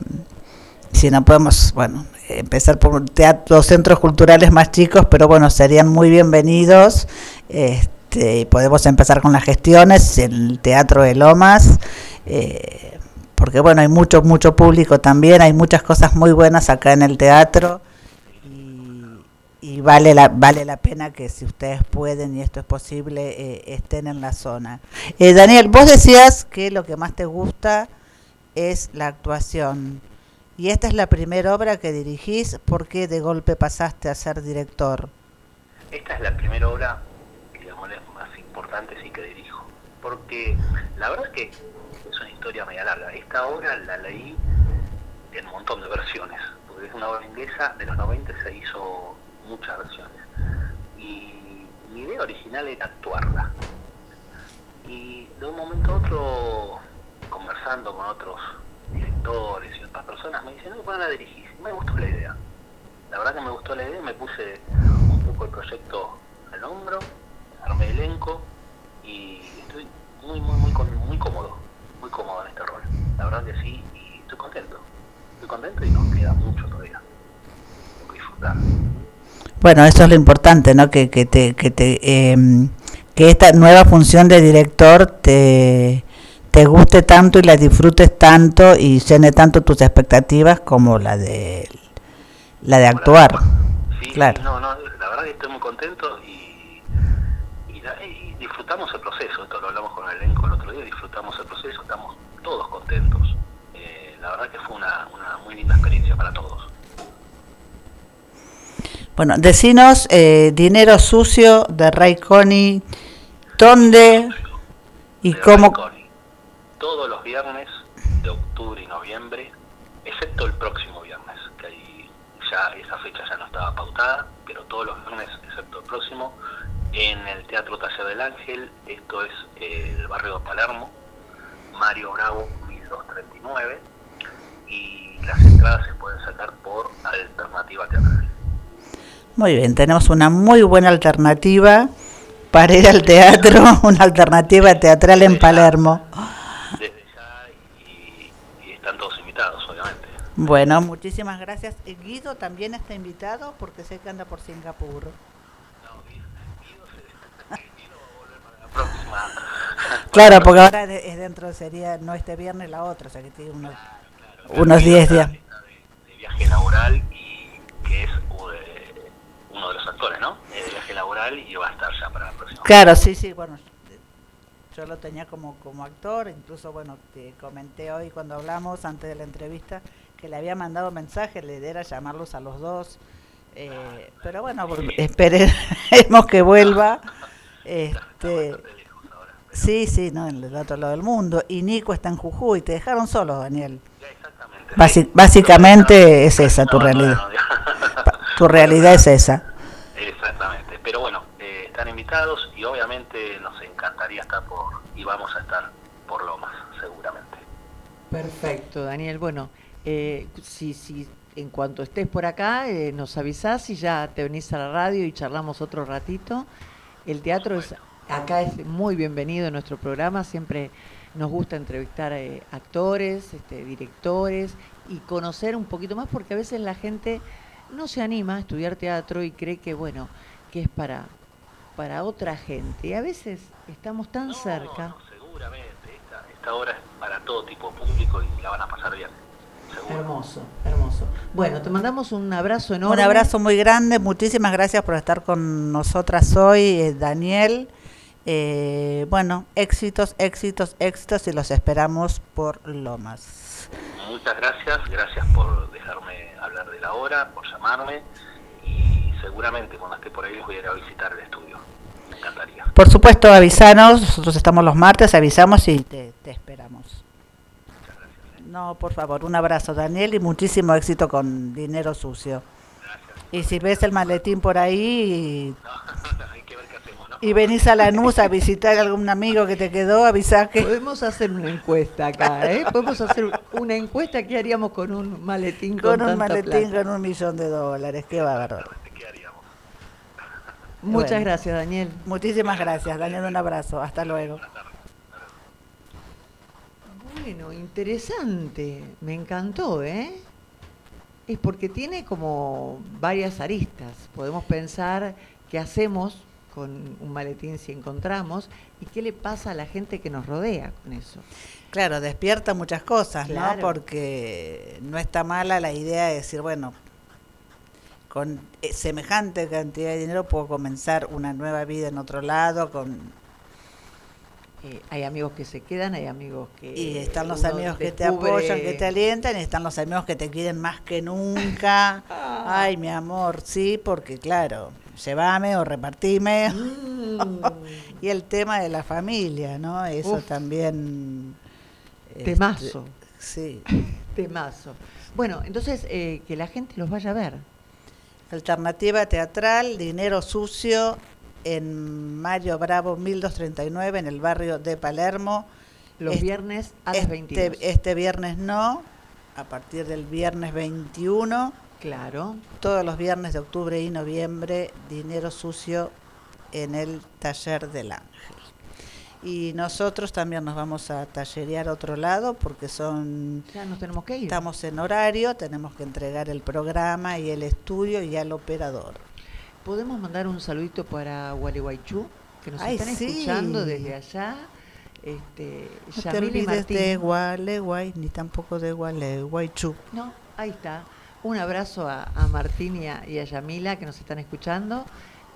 S1: si no podemos, bueno, empezar por un teatro, centros culturales más chicos, pero bueno, serían muy bienvenidos. Este, podemos empezar con las gestiones, el Teatro de Lomas, eh, porque bueno, hay mucho, mucho público también, hay muchas cosas muy buenas acá en el teatro y vale la vale la pena que si ustedes pueden y esto es posible eh, estén en la zona. Eh, Daniel, vos decías que lo que más te gusta es la actuación y esta es la primera obra que dirigís, ¿por qué de golpe pasaste a ser director?
S7: Esta es la primera obra, digamos, más importante sí que dirijo. Porque la verdad es que es una historia media larga. Esta obra la leí en un montón de versiones. Porque es una obra inglesa, de los 90 se hizo muchas versiones. Y mi idea original era actuarla. Y de un momento a otro, conversando con otros directores y otras personas, me dicen, no, van a dirigir. Me gustó la idea. La verdad que me gustó la idea, me puse un poco el proyecto al hombro, armé elenco y estoy muy, muy, muy, muy cómodo, muy cómodo en este rol. La verdad que sí, y estoy contento. Estoy contento y nos queda mucho todavía. Disfrutar.
S1: Bueno, eso es lo importante, ¿no? Que, que te, que te, em, que esta nueva función de director te, te guste tanto y la disfrutes tanto y llene tanto tus expectativas como la de la de actuar.
S7: Sí,
S1: Claro.
S7: sí, no, no, la verdad que estoy muy contento y, y, la- y disfrutamos el proceso. Esto lo hablamos con el elenco el otro día, disfrutamos el proceso, estamos todos contentos. Eh, la verdad que fue una, una muy linda experiencia para todos.
S1: Bueno, decinos eh, Dinero Sucio de Ray Connie, ¿dónde y
S7: de
S1: cómo?
S7: Todos los viernes de octubre y noviembre, excepto el próximo viernes, que ahí ya esa fecha ya no estaba pautada, pero todos los viernes, excepto el próximo, en el Teatro Taller del Ángel, esto es eh, el barrio de Palermo, Mario Bravo 1239, y las entradas se pueden sacar por alternativa teatral.
S1: Muy bien, tenemos una muy buena alternativa para ir al teatro, una alternativa teatral en Palermo.
S7: Desde ya y, y están todos invitados, obviamente.
S1: Bueno, muchísimas gracias. Eh, Guido también está invitado porque sé que anda por Singapur.
S7: La próxima
S1: Claro, porque ahora es dentro, sería no este viernes, la otra, o sea que tiene unos, unos 10 días.
S7: De, de viaje laboral ¿no? Viaje laboral y va a estar ya para la próxima.
S1: Claro, sí, sí, bueno, yo lo tenía como, como actor, incluso, bueno, te comenté hoy cuando hablamos antes de la entrevista que le había mandado mensaje, idea era llamarlos a los dos, eh, pero bueno, esperemos que vuelva. Este,
S7: ahora.
S1: sí, sí, no, en el otro lado del mundo. Y Nico está en Jujuy, te dejaron solo, Daniel.
S7: Ya, exactamente.
S1: Basi-
S7: Sí.
S1: básicamente es esa tu
S7: No,
S1: realidad.
S7: no,
S1: Tu realidad es esa.
S7: Exactamente. Pero bueno, eh, están invitados y obviamente nos encantaría estar por, y vamos a estar por Lomas, seguramente.
S3: Perfecto, Daniel. Bueno, eh, si, si en cuanto estés por acá, eh, nos avisás y ya te venís a la radio y charlamos otro ratito. El teatro es acá es muy bienvenido en nuestro programa. Siempre nos gusta entrevistar eh, actores, este, directores y conocer un poquito más porque a veces la gente no se anima a estudiar teatro y cree que bueno que es para para otra gente. Y a veces estamos tan
S7: No,
S3: cerca.
S7: no, seguramente. Esta, esta obra es para todo tipo de público y la van a pasar bien. Seguro.
S3: Hermoso, hermoso. Bueno, te mandamos un abrazo enorme.
S1: Un abrazo muy grande, muchísimas gracias por estar con nosotras hoy, eh, Daniel. Eh, bueno, éxitos, éxitos, éxitos y los esperamos por Lomas.
S7: Muchas gracias, gracias por dejarme la obra, por llamarme y seguramente cuando esté por ahí les voy a ir a visitar el estudio. Me encantaría.
S1: Por supuesto, avisanos, nosotros estamos los martes, avisamos y te, te esperamos.
S7: Muchas gracias. ¿eh?
S1: No, por favor, un abrazo, Daniel, y muchísimo éxito con Dinero Sucio.
S7: Gracias.
S1: Y si ves el maletín por ahí
S7: No,
S1: y, venís a Lanús a visitar a algún amigo que te quedó, avisa que...
S3: Podemos hacer una encuesta acá, ¿eh? Podemos hacer una encuesta que haríamos con un maletín con,
S1: Con un maletín
S3: plata?
S1: con un millón de dólares, qué bárbaro.
S7: ¿Qué haríamos?
S3: Muchas
S1: Bueno.
S3: gracias, Daniel.
S1: Muchísimas gracias, Daniel, un abrazo, hasta luego.
S3: Bueno, interesante. Me encantó, ¿eh? Es porque tiene como varias aristas. Podemos pensar qué hacemos con un maletín si encontramos y qué le pasa a la gente que nos rodea con eso.
S1: Claro, despierta muchas cosas,
S3: Claro.
S1: ¿no? Porque no está mala la idea de decir, bueno, con eh, semejante cantidad de dinero puedo comenzar una nueva vida en otro lado, con
S3: Eh, hay amigos que se quedan, hay amigos que...
S1: y están los amigos que te apoyan, que te alientan, y están los amigos que te quieren más que nunca. Ay, mi amor, sí, porque claro, llévame o repartime.
S3: Mm.
S1: y el tema de la familia, ¿no? Eso
S3: Uf.
S1: también... este,
S3: Temazo.
S1: sí.
S3: Temazo. Bueno, entonces eh, que la gente los vaya a ver.
S1: Alternativa teatral, Dinero Sucio, en Mario Bravo 1239, en el barrio de Palermo.
S3: Los
S1: Es-
S3: viernes a las
S1: este,
S3: 22.
S1: este viernes no, a partir del viernes 21,
S3: Claro.
S1: todos los viernes de octubre y noviembre, Dinero Sucio en el Taller del Ángel. Y nosotros también nos vamos a tallerear a otro lado porque son
S3: Ya nos tenemos que ir.
S1: Estamos en horario, tenemos que entregar el programa y el estudio y al operador.
S3: ¿Podemos mandar un saludito para Gualeguaychú? Que nos
S1: Ay,
S3: están
S1: sí.
S3: escuchando desde allá. Este,
S1: No te
S3: Yamil
S1: olvides
S3: Martín.
S1: de Gualeguay, ni tampoco de Gualeguaychú.
S3: No, ahí está. Un abrazo a, a Martín y a, y a Yamila que nos están escuchando.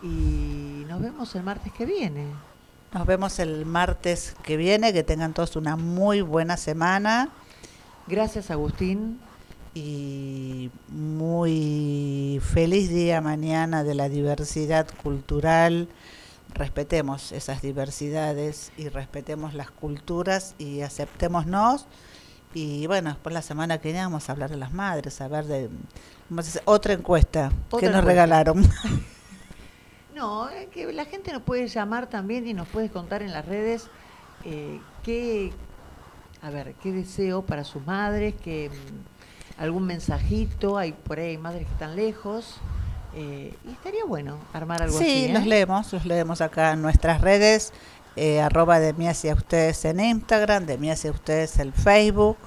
S3: Y nos vemos el martes que viene.
S1: Nos vemos el martes que viene, que tengan todos una muy buena semana
S3: Gracias, Agustín.
S1: y muy feliz día mañana de la diversidad cultural. Respetemos esas diversidades y respetemos las culturas y aceptémonos. Y bueno, después la semana que viene vamos a hablar de las madres, a ver de vamos a hacer otra encuesta
S3: Otra
S1: que nos
S3: encuesta.
S1: regalaron.
S3: No, es que la gente nos puede llamar también y nos puede contar en las redes eh, qué, a ver, qué deseo para sus madres, que mm, algún mensajito, hay por ahí hay madres que están lejos. eh, y estaría bueno armar algo
S1: sí,
S3: así. ¿eh?
S1: los leemos, los leemos acá en nuestras redes, eh, arroba de mí hacia ustedes en Instagram, de mí hacia ustedes en Facebook,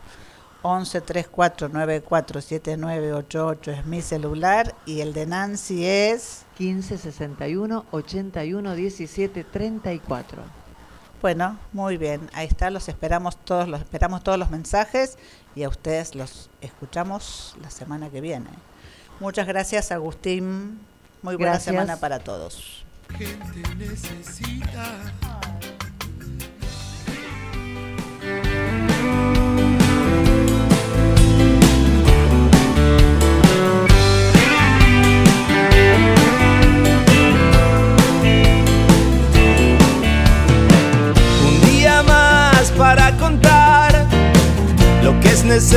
S1: 11 34 94 7988 es mi celular y el de Nancy es,
S3: 15 61 81 17 34.
S1: bueno, muy bien, ahí está, los esperamos todos, los esperamos todos los mensajes y a ustedes los escuchamos la semana que viene. Muchas gracias Agustín, muy buena
S3: Gracias.
S1: semana para todos.
S4: gente necesita.
S8: Un día más para contar lo que es necesario.